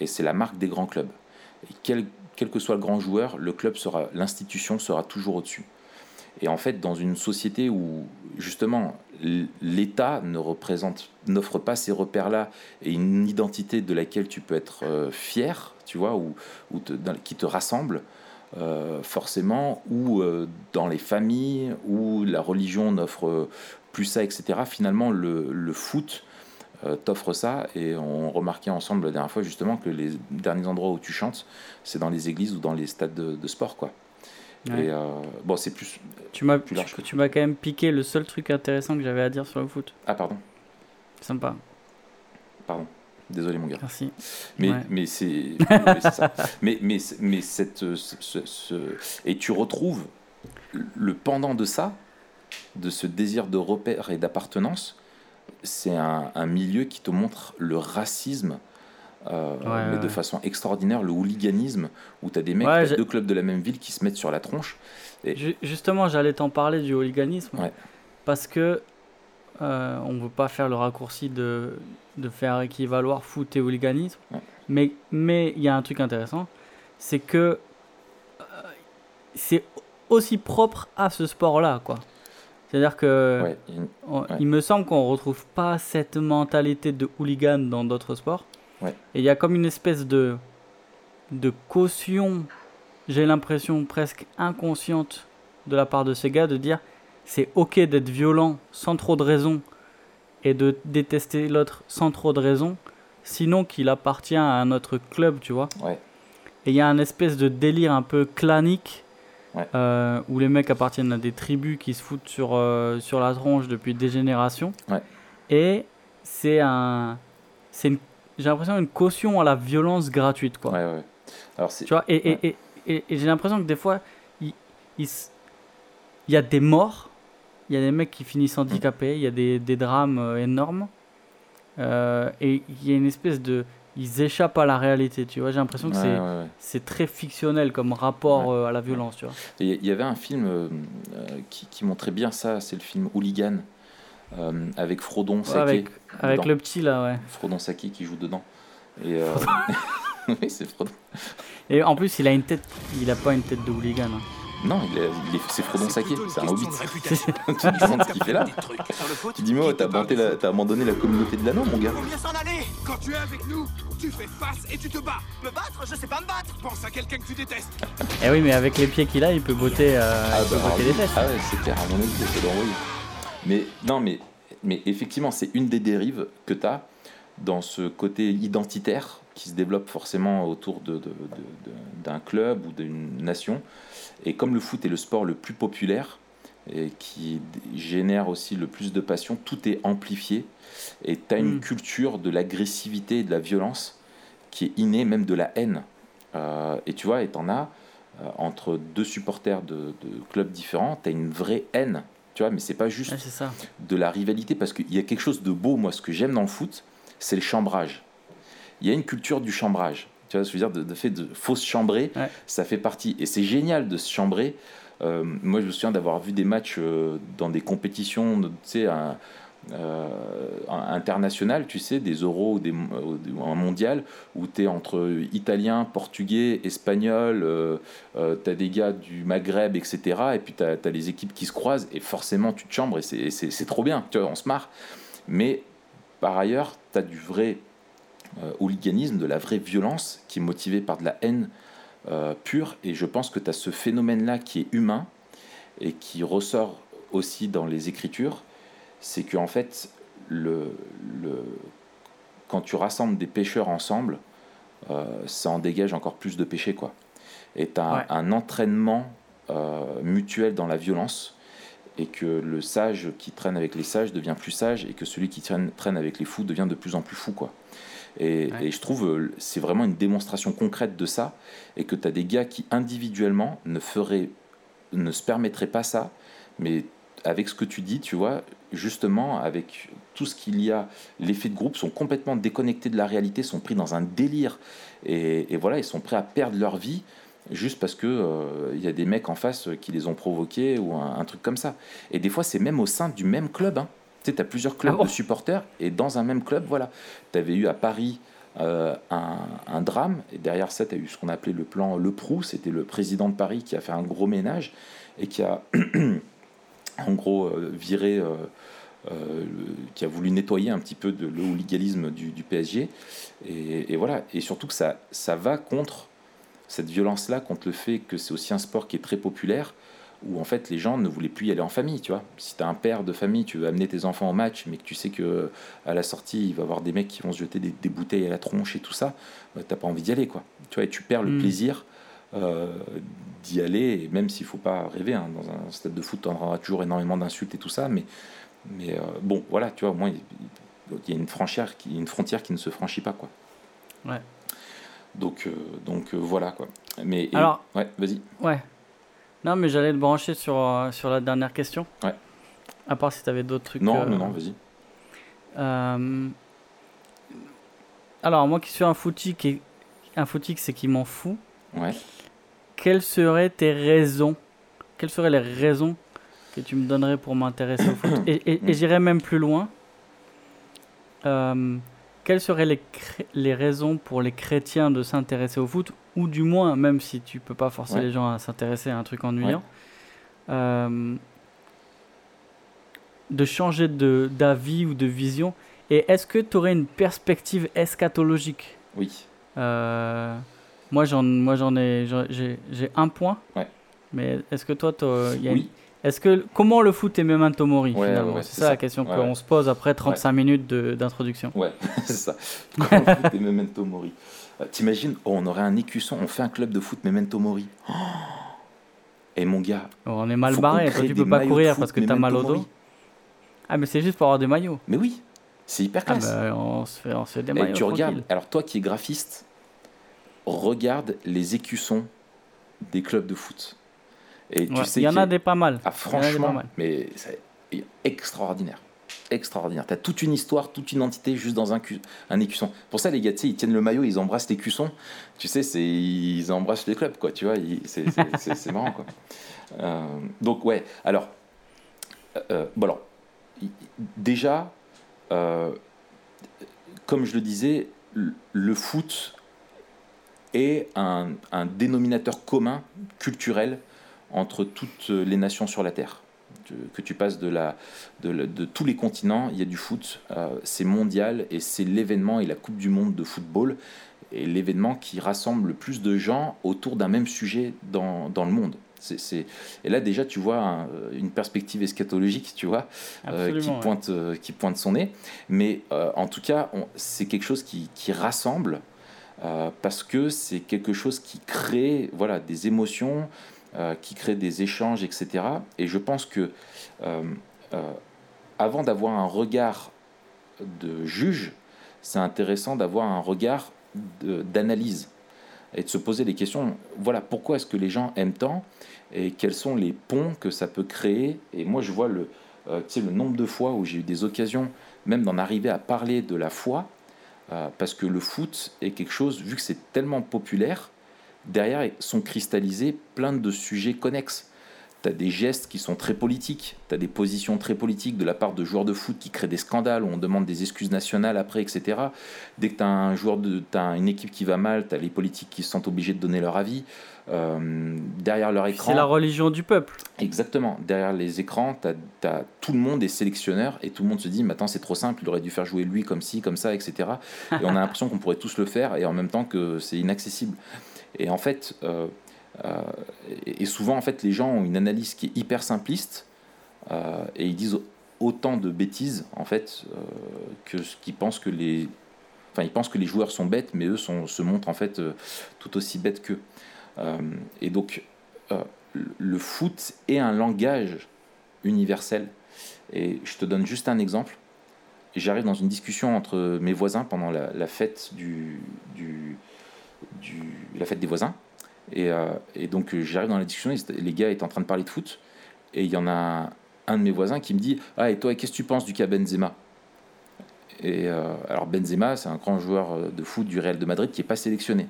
Speaker 1: Et c'est la marque des grands clubs. Et quel, que soit le grand joueur, le club sera, l'institution sera toujours au-dessus. Et en fait, dans une société où justement l'État ne représente, n'offre pas ces repères-là et une identité de laquelle tu peux être euh, fier, tu vois, ou, ou qui te rassemble, euh, forcément, ou euh, dans les familles, où la religion n'offre plus ça, etc. Finalement, le, foot t'offre ça. Et on remarquait ensemble la dernière fois justement que les derniers endroits où tu chantes, c'est dans les églises ou dans les stades de, sport. quoi. Et euh, bon, c'est plus.
Speaker 2: Tu m'as tu, tu m'as quand même piqué le seul truc intéressant que j'avais à dire sur le foot.
Speaker 1: Ah, pardon.
Speaker 2: Sympa.
Speaker 1: Pardon. Désolé mon gars.
Speaker 2: Merci.
Speaker 1: Mais, mais c'est ça. Mais, mais, mais cette, ce, et tu retrouves le pendant de ça, de ce désir de repère et d'appartenance, c'est un, un, milieu qui te montre le racisme, euh, mais de façon extraordinaire, le hooliganisme, où tu as des mecs, de deux clubs de la même ville qui se mettent sur la tronche.
Speaker 2: Et... Justement, j'allais t'en parler du hooliganisme, parce que euh, on ne veut pas faire le raccourci de, de faire équivaloir foot et hooliganisme, mais mais il y a un truc intéressant, c'est que euh, c'est aussi propre à ce sport-là, quoi. C'est-à-dire que il, me semble qu'on retrouve pas cette mentalité de hooligan dans d'autres sports. Et il y a comme une espèce de, de caution, j'ai l'impression presque inconsciente de la part de ces gars de dire c'est ok d'être violent sans trop de raison et de détester l'autre sans trop de raison, sinon qu'il appartient à un autre club, tu vois. Et il y a un espèce de délire un peu clanique euh, où les mecs appartiennent à des tribus qui se foutent sur, euh, sur la tronche depuis des générations. Et c'est un. C'est j'ai l'impression une caution à la violence gratuite, quoi. Alors tu vois, et, et, et, et j'ai l'impression que des fois, il, il, y a des morts, il y a des mecs qui finissent handicapés, il y a des, des drames euh, énormes. et il y a une espèce de ils échappent à la réalité, tu vois. J'ai l'impression que c'est c'est très fictionnel comme rapport euh, à la violence, tu vois.
Speaker 1: Il y avait un film euh, euh, qui, qui, montrait bien ça, c'est le film Hooligan, avec Frodon Saki.
Speaker 2: avec, avec le petit là, ouais.
Speaker 1: Frodon Saki qui joue dedans. Et, oui, c'est Frodon.
Speaker 2: Et en plus, il a une tête, il a pas une tête de hooligan. Hein.
Speaker 1: Non, il est, il est, c'est Frodon Saké, c'est un hobbit. tu te demandes ce qu'il fait là. Tu dis, mais t'as abandonné, la, abandonné la communauté de l'anneau, mon gars.
Speaker 3: On vient s'en aller Quand tu es avec nous, tu fais face et tu te bats. Me battre Je sais pas me battre. Pense à quelqu'un que tu détestes.
Speaker 2: Eh oui, mais avec les pieds qu'il a, il peut botter, euh, ah, bah, botter les fesses.
Speaker 1: Ah ouais, c'est clair, à mon avis, c'est d'envoyer. Mais non, mais, mais effectivement, c'est une des dérives que t'as dans ce côté identitaire qui se développe forcément autour d'un de, de, club ou d'une nation et comme le foot est le sport le plus populaire, et qui génère aussi le plus de passion, tout est amplifié. Et tu as une mm. culture de l'agressivité et de la violence qui est innée, même de la haine. Euh, et tu vois, et t'en as euh, entre deux supporters de, clubs différents, tu as une vraie haine. Tu vois, mais c'est pas juste de la rivalité, parce qu'il y a quelque chose de beau, moi, ce que j'aime dans le foot, c'est le chambrage. Il y a une culture du chambrage. Tu vois, je veux dire, de, fait de fausses chambrer, ça fait partie. Et c'est génial de se chambrer. Euh, moi, je me souviens d'avoir vu des matchs euh, dans des compétitions, tu sais, un, euh, internationales, tu sais, des euros ou des, un mondial, où tu es entre italien, portugais, espagnol, tu as des gars du Maghreb, etc. Et puis tu as, les équipes qui se croisent, et forcément, tu te chambres, et c'est trop bien, tu vois, on se marre. Mais par ailleurs, tu as du vrai euh, hooliganisme, de la vraie violence qui est motivée par de la haine euh, pure. Et je pense que tu as ce phénomène-là qui est humain et qui ressort aussi dans les écritures. C'est qu'en fait, le, le, quand tu rassembles des pêcheurs ensemble, euh, ça en dégage encore plus de péché. Quoi. Et tu as un, entraînement mutuel dans la violence et que le sage qui traîne avec les sages devient plus sage et que celui qui traîne, traîne avec les fous devient de plus en plus fou. Quoi. Et, je trouve euh, c'est vraiment une démonstration concrète de ça, et que tu as des gars qui individuellement ne feraient, ne se permettraient pas ça, mais avec ce que tu dis, tu vois, justement, avec tout ce qu'il y a, l'effet de groupe sont complètement déconnectés de la réalité, sont pris dans un délire, et, voilà, ils sont prêts à perdre leur vie juste parce que euh, il y a des mecs en face qui les ont provoqués ou un, truc comme ça. Et des fois, c'est même au sein du même club. Hein. Tu sais, tu as plusieurs clubs ah de supporters et dans un même club, voilà. Tu avais eu à Paris euh, un, drame et derrière ça, tu as eu ce qu'on appelait le plan Le Prou. C'était le président de Paris qui a fait un gros ménage et qui a en gros euh, viré. Euh, qui a voulu nettoyer un petit peu de le hooliganisme du, PSG. Et, et, voilà. Et surtout que ça, ça va contre cette violence-là, contre le fait que c'est aussi un sport qui est très populaire, où en fait les gens ne voulaient plus y aller en famille, tu vois. Si tu as un père de famille, tu veux amener tes enfants au match, mais que tu sais que à la sortie, il va y avoir des mecs qui vont se jeter des, bouteilles à la tronche et tout ça, bah, t'as pas envie d'y aller, quoi. Tu vois, et tu perds le
Speaker 2: Mm.
Speaker 1: plaisir euh, d'y aller, et même s'il faut pas rêver, hein, dans un stade de foot, t'entendras toujours énormément d'insultes et tout ça, mais, mais euh, bon, voilà, tu vois, au moins, il y a une frontière qui, une frontière qui ne se franchit pas, quoi.
Speaker 2: Ouais.
Speaker 1: Donc, euh, donc euh, voilà, quoi. Mais, et-
Speaker 2: Alors-
Speaker 1: ouais, vas-y.
Speaker 2: Ouais. Non, mais j'allais te brancher sur, euh, sur la dernière question.
Speaker 1: Ouais.
Speaker 2: À part si tu avais d'autres trucs.
Speaker 1: Non,
Speaker 2: euh,
Speaker 1: non, non, vas-y.
Speaker 2: euh, Alors, moi qui suis un footy, qui un footy, c'est qui m'en fout.
Speaker 1: Ouais.
Speaker 2: Quelles seraient tes raisons Quelles seraient les raisons que tu me donnerais pour m'intéresser au foot? Et, et- et j'irais même plus loin. Euh, quelles seraient les, les raisons pour les chrétiens de s'intéresser au foot? Ou du moins, même si tu peux pas forcer
Speaker 1: Ouais.
Speaker 2: les gens à s'intéresser à un truc ennuyant, euh, de changer de- d'avis ou de vision Et est-ce que tu aurais une perspective eschatologique?
Speaker 1: Oui.
Speaker 2: euh, moi, j'en, moi, j'en ai, j'ai, j'ai un point.
Speaker 1: Ouais.
Speaker 2: Mais est-ce que toi, il y a
Speaker 1: Oui.
Speaker 2: une- est-ce que comment le foot est memento mori
Speaker 1: Ouais,
Speaker 2: finalement
Speaker 1: ouais,
Speaker 2: C'est
Speaker 1: c'est
Speaker 2: ça,
Speaker 1: ça.
Speaker 2: la question qu'on se pose après 35 minutes de, d'introduction.
Speaker 1: Ouais, c'est ça. Comment le foot est Memento Mori. Euh, T'imagines, oh, on aurait un écusson, on fait un club de foot Memento Mori. Oh Et mon gars,
Speaker 2: Oh, on est mal barré. Toi, tu peux pas courir
Speaker 1: foot
Speaker 2: parce que t'as mal au dos.
Speaker 1: Mori.
Speaker 2: Ah, mais c'est juste pour avoir des maillots.
Speaker 1: Mais oui, c'est hyper
Speaker 2: Ah,
Speaker 1: classe.
Speaker 2: bah, on se fait, on se fait des
Speaker 1: Et
Speaker 2: maillots.
Speaker 1: tu regardes, alors toi qui es graphiste, regarde les écussons des clubs de foot. Et tu
Speaker 2: Ouais,
Speaker 1: sais
Speaker 2: Il y en a des pas mal.
Speaker 1: Ah, franchement,
Speaker 2: mal.
Speaker 1: mais c'est extraordinaire. Extraordinaire. T'as toute une histoire, toute une entité juste dans un, cu- un écusson. Pour ça, les gars, tu sais, ils tiennent le maillot, ils embrassent l'écusson. Tu sais, ils embrassent les clubs, quoi. Tu vois, c'est, marrant, quoi. Euh, donc, ouais, alors, euh, euh, bon, alors, déjà, euh, comme je le disais, le foot est un, un dénominateur commun culturel entre toutes les nations sur la Terre. Que tu passes de, la, de, la- de tous les continents, il y a du foot, euh, c'est mondial et c'est l'événement et la Coupe du Monde de football et l'événement qui rassemble le plus de gens autour d'un même sujet dans, dans le monde. Et là déjà tu vois un- une perspective eschatologique, tu vois, euh, qui,
Speaker 2: ouais.
Speaker 1: pointe, euh, qui pointe son nez. Mais euh, en tout cas, on- c'est quelque chose qui, qui rassemble euh, parce que c'est quelque chose qui crée voilà, des émotions, euh, qui crée des échanges, etc. Et je pense que euh, avant d'avoir un regard de juge, c'est intéressant d'avoir un regard d'analyse et de se poser les questions. Voilà, pourquoi est-ce que les gens aiment tant et quels sont les ponts que ça peut créer? Et moi, je vois le, le nombre de fois où j'ai eu des occasions même d'en arriver à parler de la foi, parce que le foot est quelque chose, vu que c'est tellement populaire, derrière sont cristallisés plein de sujets connexes. Tu as des gestes qui sont très politiques, tu as des positions très politiques de la part de joueurs de foot qui créent des scandales, où on demande des excuses nationales après, etc. Dès que tu as un joueur une équipe qui va mal, tu as les politiques qui se sentent obligés de donner leur avis. Euh, derrière leur écran,
Speaker 2: C'est la religion du peuple.
Speaker 1: Exactement. Derrière les écrans, t'as- tout le monde est sélectionneur et tout le monde se dit, mais attends, c'est trop simple, il aurait dû faire jouer lui comme ci, comme ça, etc. Et on a l'impression qu'on pourrait tous le faire et en même temps que c'est inaccessible. Et en fait, euh, euh, et souvent, en fait, les gens ont une analyse qui est hyper simpliste et ils disent autant de bêtises, en fait, que ce qu'ils pensent que les. Enfin, ils pensent que les joueurs sont bêtes, mais eux sont, se montrent en fait tout aussi bêtes qu'eux. Euh, et donc, euh, le foot est un langage universel. Et je te donne juste un exemple. J'arrive dans une discussion entre mes voisins pendant la, fête des voisins. Et, euh, et donc j'arrive dans la discussion, les gars étaient en train de parler de foot. Et il y en a un, de mes voisins qui me dit Ah, et toi, qu'est-ce que tu penses du cas Benzema? Et alors Benzema, c'est un grand joueur de foot du Real de Madrid qui n'est pas sélectionné.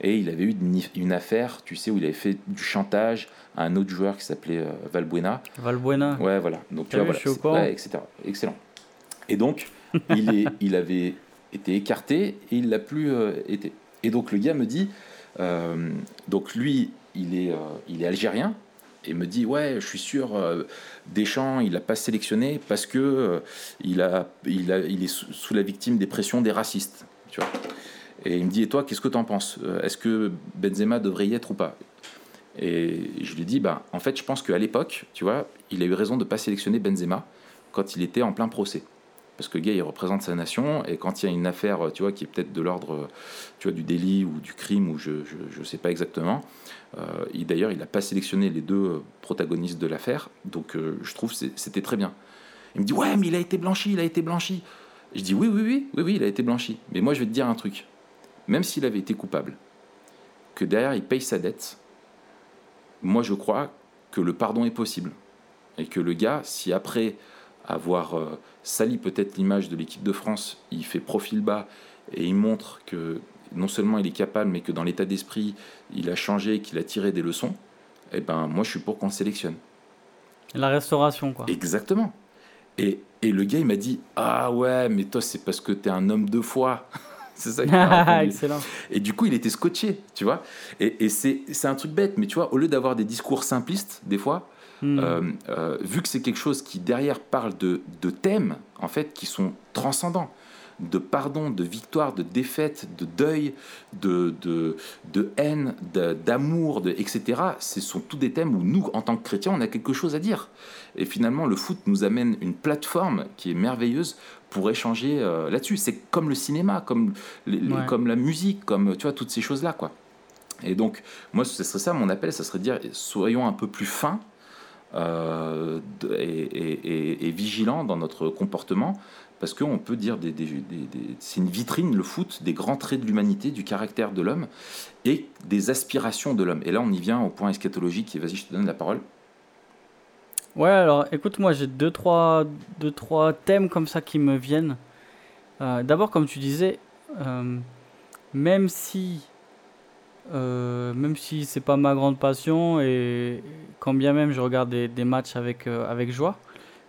Speaker 1: Et il avait eu une, une affaire, tu sais, où il avait fait du chantage à un autre joueur qui s'appelait euh, Valbuena.
Speaker 2: Valbuena.
Speaker 1: Ouais, voilà. Donc, tu vois,
Speaker 2: vu,
Speaker 1: voilà.
Speaker 2: je suis au
Speaker 1: ouais, etc. Excellent. Et donc, il, est, il avait été écarté et il l'a plus euh, été. Et donc, le gars me dit, euh, donc lui, il est, il est algérien et me dit, ouais, je suis sûr, euh, Deschamps, il l'a pas sélectionné parce que euh, il, a, il, a, il est sous, sous la victime des pressions des racistes. Tu vois. Et il me dit, et toi, qu'est-ce que tu en penses? Euh, Est-ce que Benzema devrait y être ou pas? Et je lui dis, bah, en fait, je pense qu'à l'époque, tu vois, il a eu raison de ne pas sélectionner Benzema quand il était en plein procès. Parce que gars, il représente sa nation, et quand il y a une affaire, tu vois, qui est peut-être de l'ordre, tu vois, du délit ou du crime, ou je ne sais pas exactement, euh, d'ailleurs, il n'a pas sélectionné les deux protagonistes de l'affaire, donc euh, je trouve que c'était très bien. Il me dit, ouais, mais il a été blanchi, il a été blanchi. Je dis, oui, oui, oui, oui, oui, il a été blanchi. Mais moi, je vais te dire un truc. Même s'il avait été coupable, que derrière, il paye sa dette, moi, je crois que le pardon est possible. Et que le gars, si après avoir euh, sali peut-être l'image de l'équipe de France, il fait profil bas et il montre que non seulement il est capable, mais que dans l'état d'esprit, il a changé, qu'il a tiré des leçons, eh ben moi je suis pour qu'on sélectionne.
Speaker 2: La restauration, quoi.
Speaker 1: Exactement. Et, et le gars, il m'a dit Ah ouais, mais toi, c'est parce que t'es un homme de foi. C'est ça qu'il
Speaker 2: Excellent.
Speaker 1: Et du coup, il était scotché, tu vois. Et, et c'est un truc bête, mais tu vois, au lieu d'avoir des discours simplistes, des fois, Hmm. Euh, euh, vu que c'est quelque chose qui derrière parle de, de, thèmes en fait qui sont transcendants de pardon, de victoire, de défaite, de deuil, de, de, de haine, d'amour, de, etc. Ce sont tous des thèmes où nous, en tant que chrétiens, on a quelque chose à dire. Et finalement, le foot nous amène une plateforme qui est merveilleuse pour échanger euh, là-dessus. C'est comme le cinéma, comme, comme la musique, comme tu vois, toutes ces choses-là. quoi. Et donc, moi, ce serait ça mon appel, ça serait de dire, soyons un peu plus fins euh, et, vigilant dans notre comportement parce qu'on peut dire des, c'est une vitrine le foot des grands traits de l'humanité, du caractère de l'homme et des aspirations de l'homme. Et là, on y vient au point eschatologique. Vas-y, je te donne la parole.
Speaker 2: Ouais, alors écoute, moi j'ai deux trois, deux, trois thèmes comme ça qui me viennent. Euh, d'abord, comme tu disais, euh, même si euh, même si c'est pas ma grande passion et quand bien même je regarde des, des matchs avec, euh, avec joie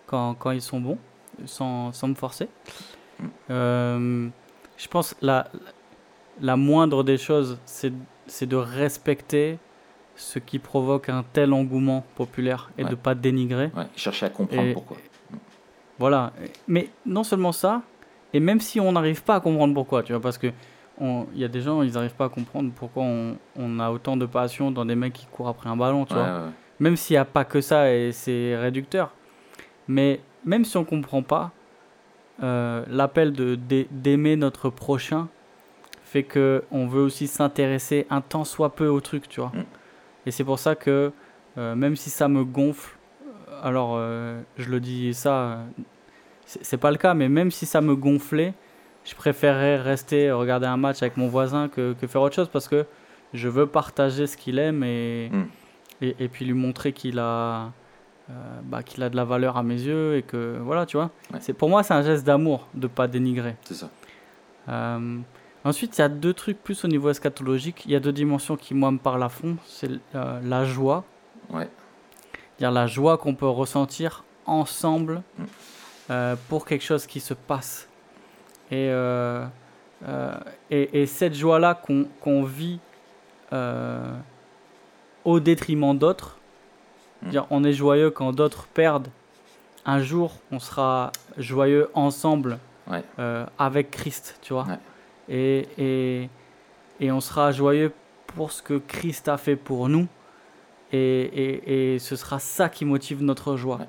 Speaker 2: quand, quand, ils sont bons, sans, sans me forcer. Euh, je pense la, la moindre des choses, c'est de respecter ce qui provoque un tel engouement populaire et de de pas dénigrer.
Speaker 1: chercher à comprendre pourquoi.
Speaker 2: Voilà. Mais non seulement ça, et même si on n'arrive pas à comprendre pourquoi, tu vois, parce que il y a des gens, ils n'arrivent pas à comprendre pourquoi on, on, a autant de passion dans des mecs qui courent après un ballon, tu vois. Même s'il n'y a pas que ça et c'est réducteur. Mais même si on ne comprend pas, euh, l'appel de, d'aimer notre prochain fait que on veut aussi s'intéresser un temps soit peu au truc, tu vois. Mm. Et c'est pour ça que euh, même si ça me gonfle, alors euh, je le dis ça, c'est pas le cas, mais même si ça me gonflait, je préférerais rester regarder un match avec mon voisin que, que faire autre chose parce que je veux partager ce qu'il aime et, hmm. et, et, puis lui montrer qu'il a, euh, bah, qu'il a de la valeur à mes yeux et que voilà, tu vois. C'est, pour moi, c'est un geste d'amour de pas dénigrer.
Speaker 1: C'est ça.
Speaker 2: Euh, ensuite, il y a deux trucs plus au niveau eschatologique. Il y a deux dimensions qui, moi, me parlent à fond. C'est euh, la joie.
Speaker 1: Ouais.
Speaker 2: Dire la joie qu'on peut ressentir ensemble hmm. pour quelque chose qui se passe et, et, et, cette joie-là qu'on vit euh, au détriment d'autres, mmh. on est joyeux quand d'autres perdent. Un jour, on sera joyeux ensemble avec Christ, tu vois. Et, et, et, on sera joyeux pour ce que Christ a fait pour nous. Et, et ce sera ça qui motive notre joie.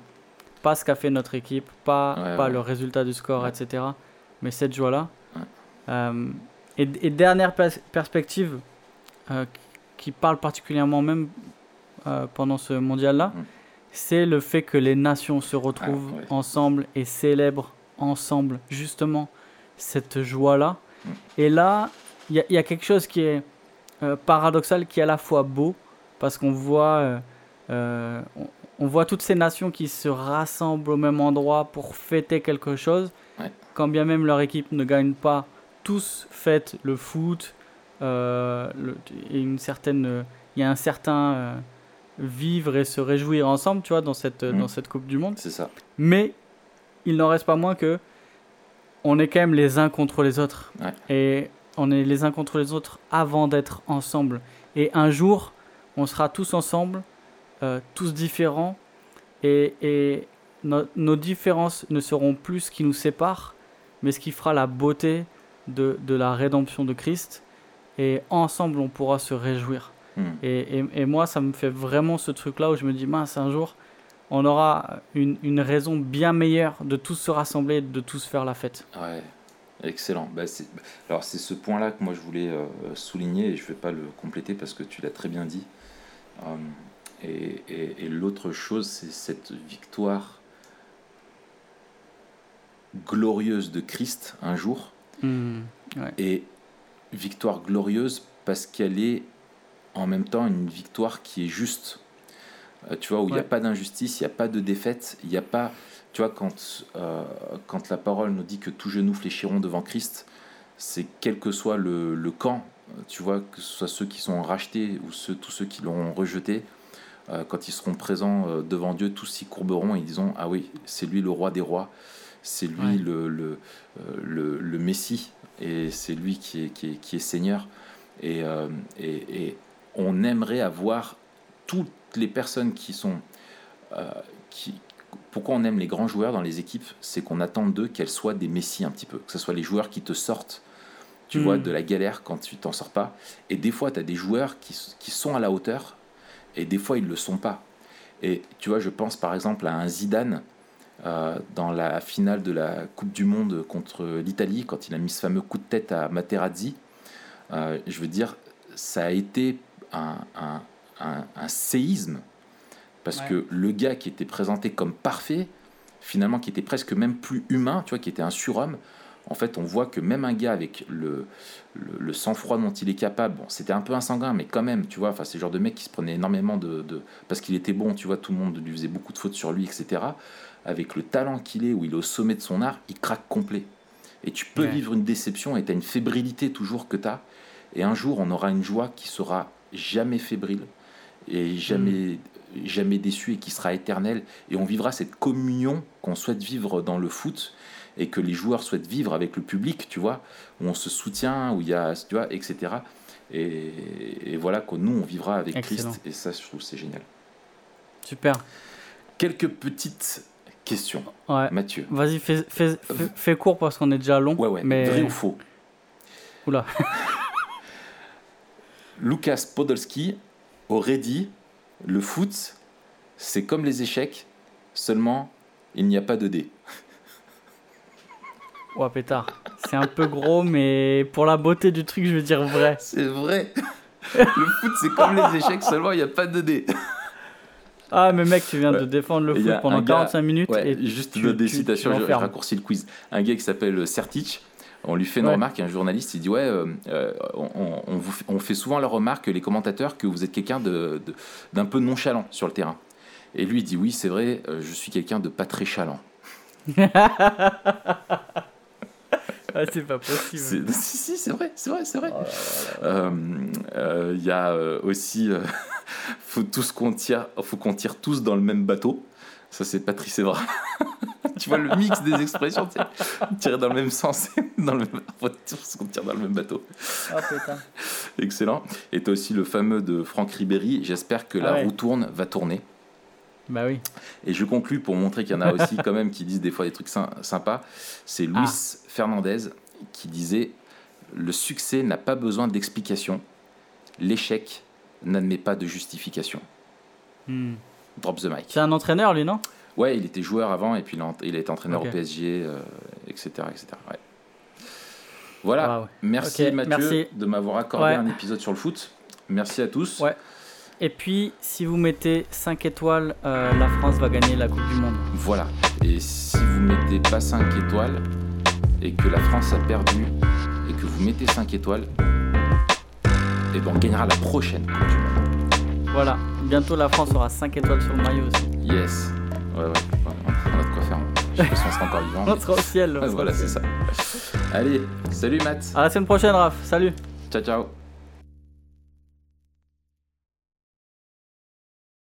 Speaker 2: Pas ce qu'a fait notre équipe, pas, pas le résultat du score, etc mais cette joie-là. Euh, et, dernière perspective euh, qui parle particulièrement même euh, pendant ce mondial-là, mm. c'est le fait que les nations se retrouvent ensemble et célèbrent ensemble justement cette joie-là. Mm. Et là, il y, y, a quelque chose qui est paradoxal, qui est à la fois beau, parce qu'on voit, on, on, voit toutes ces nations qui se rassemblent au même endroit pour fêter quelque chose quand bien même leur équipe ne gagne pas, tous fêtent le foot. Euh, et une certaine, il y a un certain euh, vivre et se réjouir ensemble, tu vois, dans cette, mm. dans cette Coupe du Monde.
Speaker 1: C'est ça.
Speaker 2: Mais il n'en reste pas moins que on est quand même les uns contre les autres. Et on est les uns contre les autres avant d'être ensemble. Et un jour, on sera tous ensemble, euh, tous différents. Et, et nos différences ne seront plus ce qui nous sépare, mais ce qui fera la beauté de, de la rédemption de Christ. Et ensemble, on pourra se réjouir.
Speaker 1: Hmm.
Speaker 2: Et, et- et moi, ça me fait vraiment ce truc-là où je me dis, mince, un jour, on aura une, une raison bien meilleure de tous se rassembler, de tous faire la fête.
Speaker 1: Ouais, excellent. Bah, alors c'est ce point-là que moi je voulais euh, souligner et je ne vais pas le compléter parce que tu l'as très bien dit. Euh, et et- et l'autre chose, c'est cette victoire glorieuse de Christ un jour.
Speaker 2: Hmm, ouais.
Speaker 1: Et victoire glorieuse parce qu'elle est en même temps une victoire qui est juste. Euh, tu vois, où il n'y a pas d'injustice, il n'y a pas de défaite, il n'y a pas. Tu vois, quand, euh, quand la parole nous dit que tous genoux fléchiront devant Christ, c'est quel que soit le, le camp, euh, tu vois, que ce soit ceux qui sont rachetés ou ceux, tous ceux qui l'auront rejeté, euh, quand ils seront présents devant Dieu, tous s'y courberont et diront Ah oui, c'est lui le roi des rois, c'est lui
Speaker 2: Ouais.
Speaker 1: le, le, le, le Messie, et c'est lui qui est, qui est, qui est Seigneur. Et, et, et on aimerait avoir toutes les personnes qui sont. euh, qui, pourquoi on aime les grands joueurs dans les équipes C'est qu'on attend d'eux qu'elles soient des messies un petit peu. Que ce soit les joueurs qui te sortent, tu vois, de la galère quand tu t'en sors pas. Et des fois, tu as des joueurs qui, qui sont à la hauteur et des fois, ils ne le sont pas. Et tu vois, je pense par exemple à un Zidane euh, dans la finale de la Coupe du Monde contre l'Italie, quand il a mis ce fameux coup de tête à Materazzi. Euh, je veux dire, ça a été un, un- un- un séisme parce
Speaker 2: Ouais.
Speaker 1: que le gars qui était présenté comme parfait, finalement, qui était presque même plus humain, tu vois, qui était un surhomme, en fait, on voit que même un gars avec le, le, le sang-froid dont il est capable, bon, c'était un peu insanguin, mais quand même, tu vois, enfin, c'est le genre de mec qui se prenait énormément de. de- parce qu'il était bon, tu vois, tout le monde lui faisait beaucoup de fautes sur lui, etc. Avec le talent qu'il est, où il est au sommet de son art, il craque complet. Et tu peux
Speaker 2: Ouais.
Speaker 1: vivre une déception et tu as une fébrilité toujours que tu as. Et un jour, on aura une joie qui sera jamais fébrile et jamais, jamais déçue et qui sera éternelle. Et on vivra cette communion qu'on souhaite vivre dans le foot et que les joueurs souhaitent vivre avec le public, tu vois, où on se soutient, où il y a, tu vois, etc. Et, et voilà que nous, on vivra avec
Speaker 2: Excellent.
Speaker 1: Christ. Et ça, je trouve, c'est génial.
Speaker 2: Super.
Speaker 1: Quelques petites questions.
Speaker 2: Ouais.
Speaker 1: Mathieu.
Speaker 2: Vas-y, fais, fais, fais, fais court parce qu'on est déjà long.
Speaker 1: Ouais, ouais.
Speaker 2: mais...
Speaker 1: Vrai ou faux?
Speaker 2: Oula.
Speaker 1: Lucas Podolski aurait dit le foot, c'est comme les échecs, seulement il n'y a pas de dés.
Speaker 2: Ouah, pétard. C'est un peu gros, mais pour la beauté du truc, je veux dire vrai.
Speaker 1: C'est vrai. Le foot, c'est comme les échecs, seulement il n'y a pas de dés.
Speaker 2: Ah, mais mec, tu viens
Speaker 1: Ouais.
Speaker 2: de défendre le foot pendant
Speaker 1: un gars-
Speaker 2: 45 minutes.
Speaker 1: Ouais,
Speaker 2: et
Speaker 1: juste
Speaker 2: tu-
Speaker 1: de- des
Speaker 2: tu- tu
Speaker 1: citations, je, je
Speaker 2: l'enfermes.
Speaker 1: raccourcis le quiz. Un gars qui s'appelle Sertic, on lui fait une
Speaker 2: Ouais.
Speaker 1: remarque, un journaliste, il dit Ouais, euh, euh, on, on- on vous fait, on fait souvent la remarque, les commentateurs, que vous êtes quelqu'un de- d'un peu nonchalant sur le terrain. Et lui, il dit Oui, c'est vrai, euh, je suis quelqu'un de pas très chalant.
Speaker 2: Ah, c'est pas possible.
Speaker 1: C'est- Si, si, c'est vrai, c'est vrai, c'est vrai. Euh, euh, Il y a aussi, euh, faut tous qu'on tire, faut qu'on tire tous dans le même bateau. Ça, c'est Patrice Evra. tu vois le mix des expressions, tu sais, tirer dans le même sens, dans le même, tous qu'on tire dans le même bateau.
Speaker 2: Putain.
Speaker 1: Excellent. Et tu as aussi le fameux de Franck Ribéry. J'espère que la
Speaker 2: Ah ouais.
Speaker 1: roue tourne, va tourner.
Speaker 2: Bah oui.
Speaker 1: Et je conclus pour montrer qu'il y en a aussi quand même qui disent des fois des trucs sy- sympas. C'est Luis
Speaker 2: Ah.
Speaker 1: Fernandez qui disait Le succès n'a pas besoin d'explication, l'échec n'admet pas de justification.
Speaker 2: Hmm.
Speaker 1: Drop the mic.
Speaker 2: C'est un entraîneur, lui, non?
Speaker 1: Ouais, il était joueur avant et puis il a, été entraîneur au PSG, euh, etc. etc. Ouais. Voilà. Merci Mathieu
Speaker 2: merci.
Speaker 1: de m'avoir accordé
Speaker 2: Ouais.
Speaker 1: un épisode sur le foot. Merci à tous.
Speaker 2: Ouais. Et puis, si vous mettez 5 étoiles, euh, la France va gagner la Coupe du Monde.
Speaker 1: Voilà. Et si vous mettez pas 5 étoiles et que la France a perdu et que vous mettez 5 étoiles, et ben on gagnera la prochaine Coupe du Monde.
Speaker 2: Voilà. Bientôt, la France aura 5 étoiles sur le maillot aussi.
Speaker 1: Yes. Ouais, ouais. On a de quoi faire. Je sais pas si on sera encore vivant.
Speaker 2: On sera au ciel. on
Speaker 1: voilà, c'est ça. Allez, salut Matt.
Speaker 2: À la semaine prochaine, Raph. Salut.
Speaker 1: Ciao, ciao.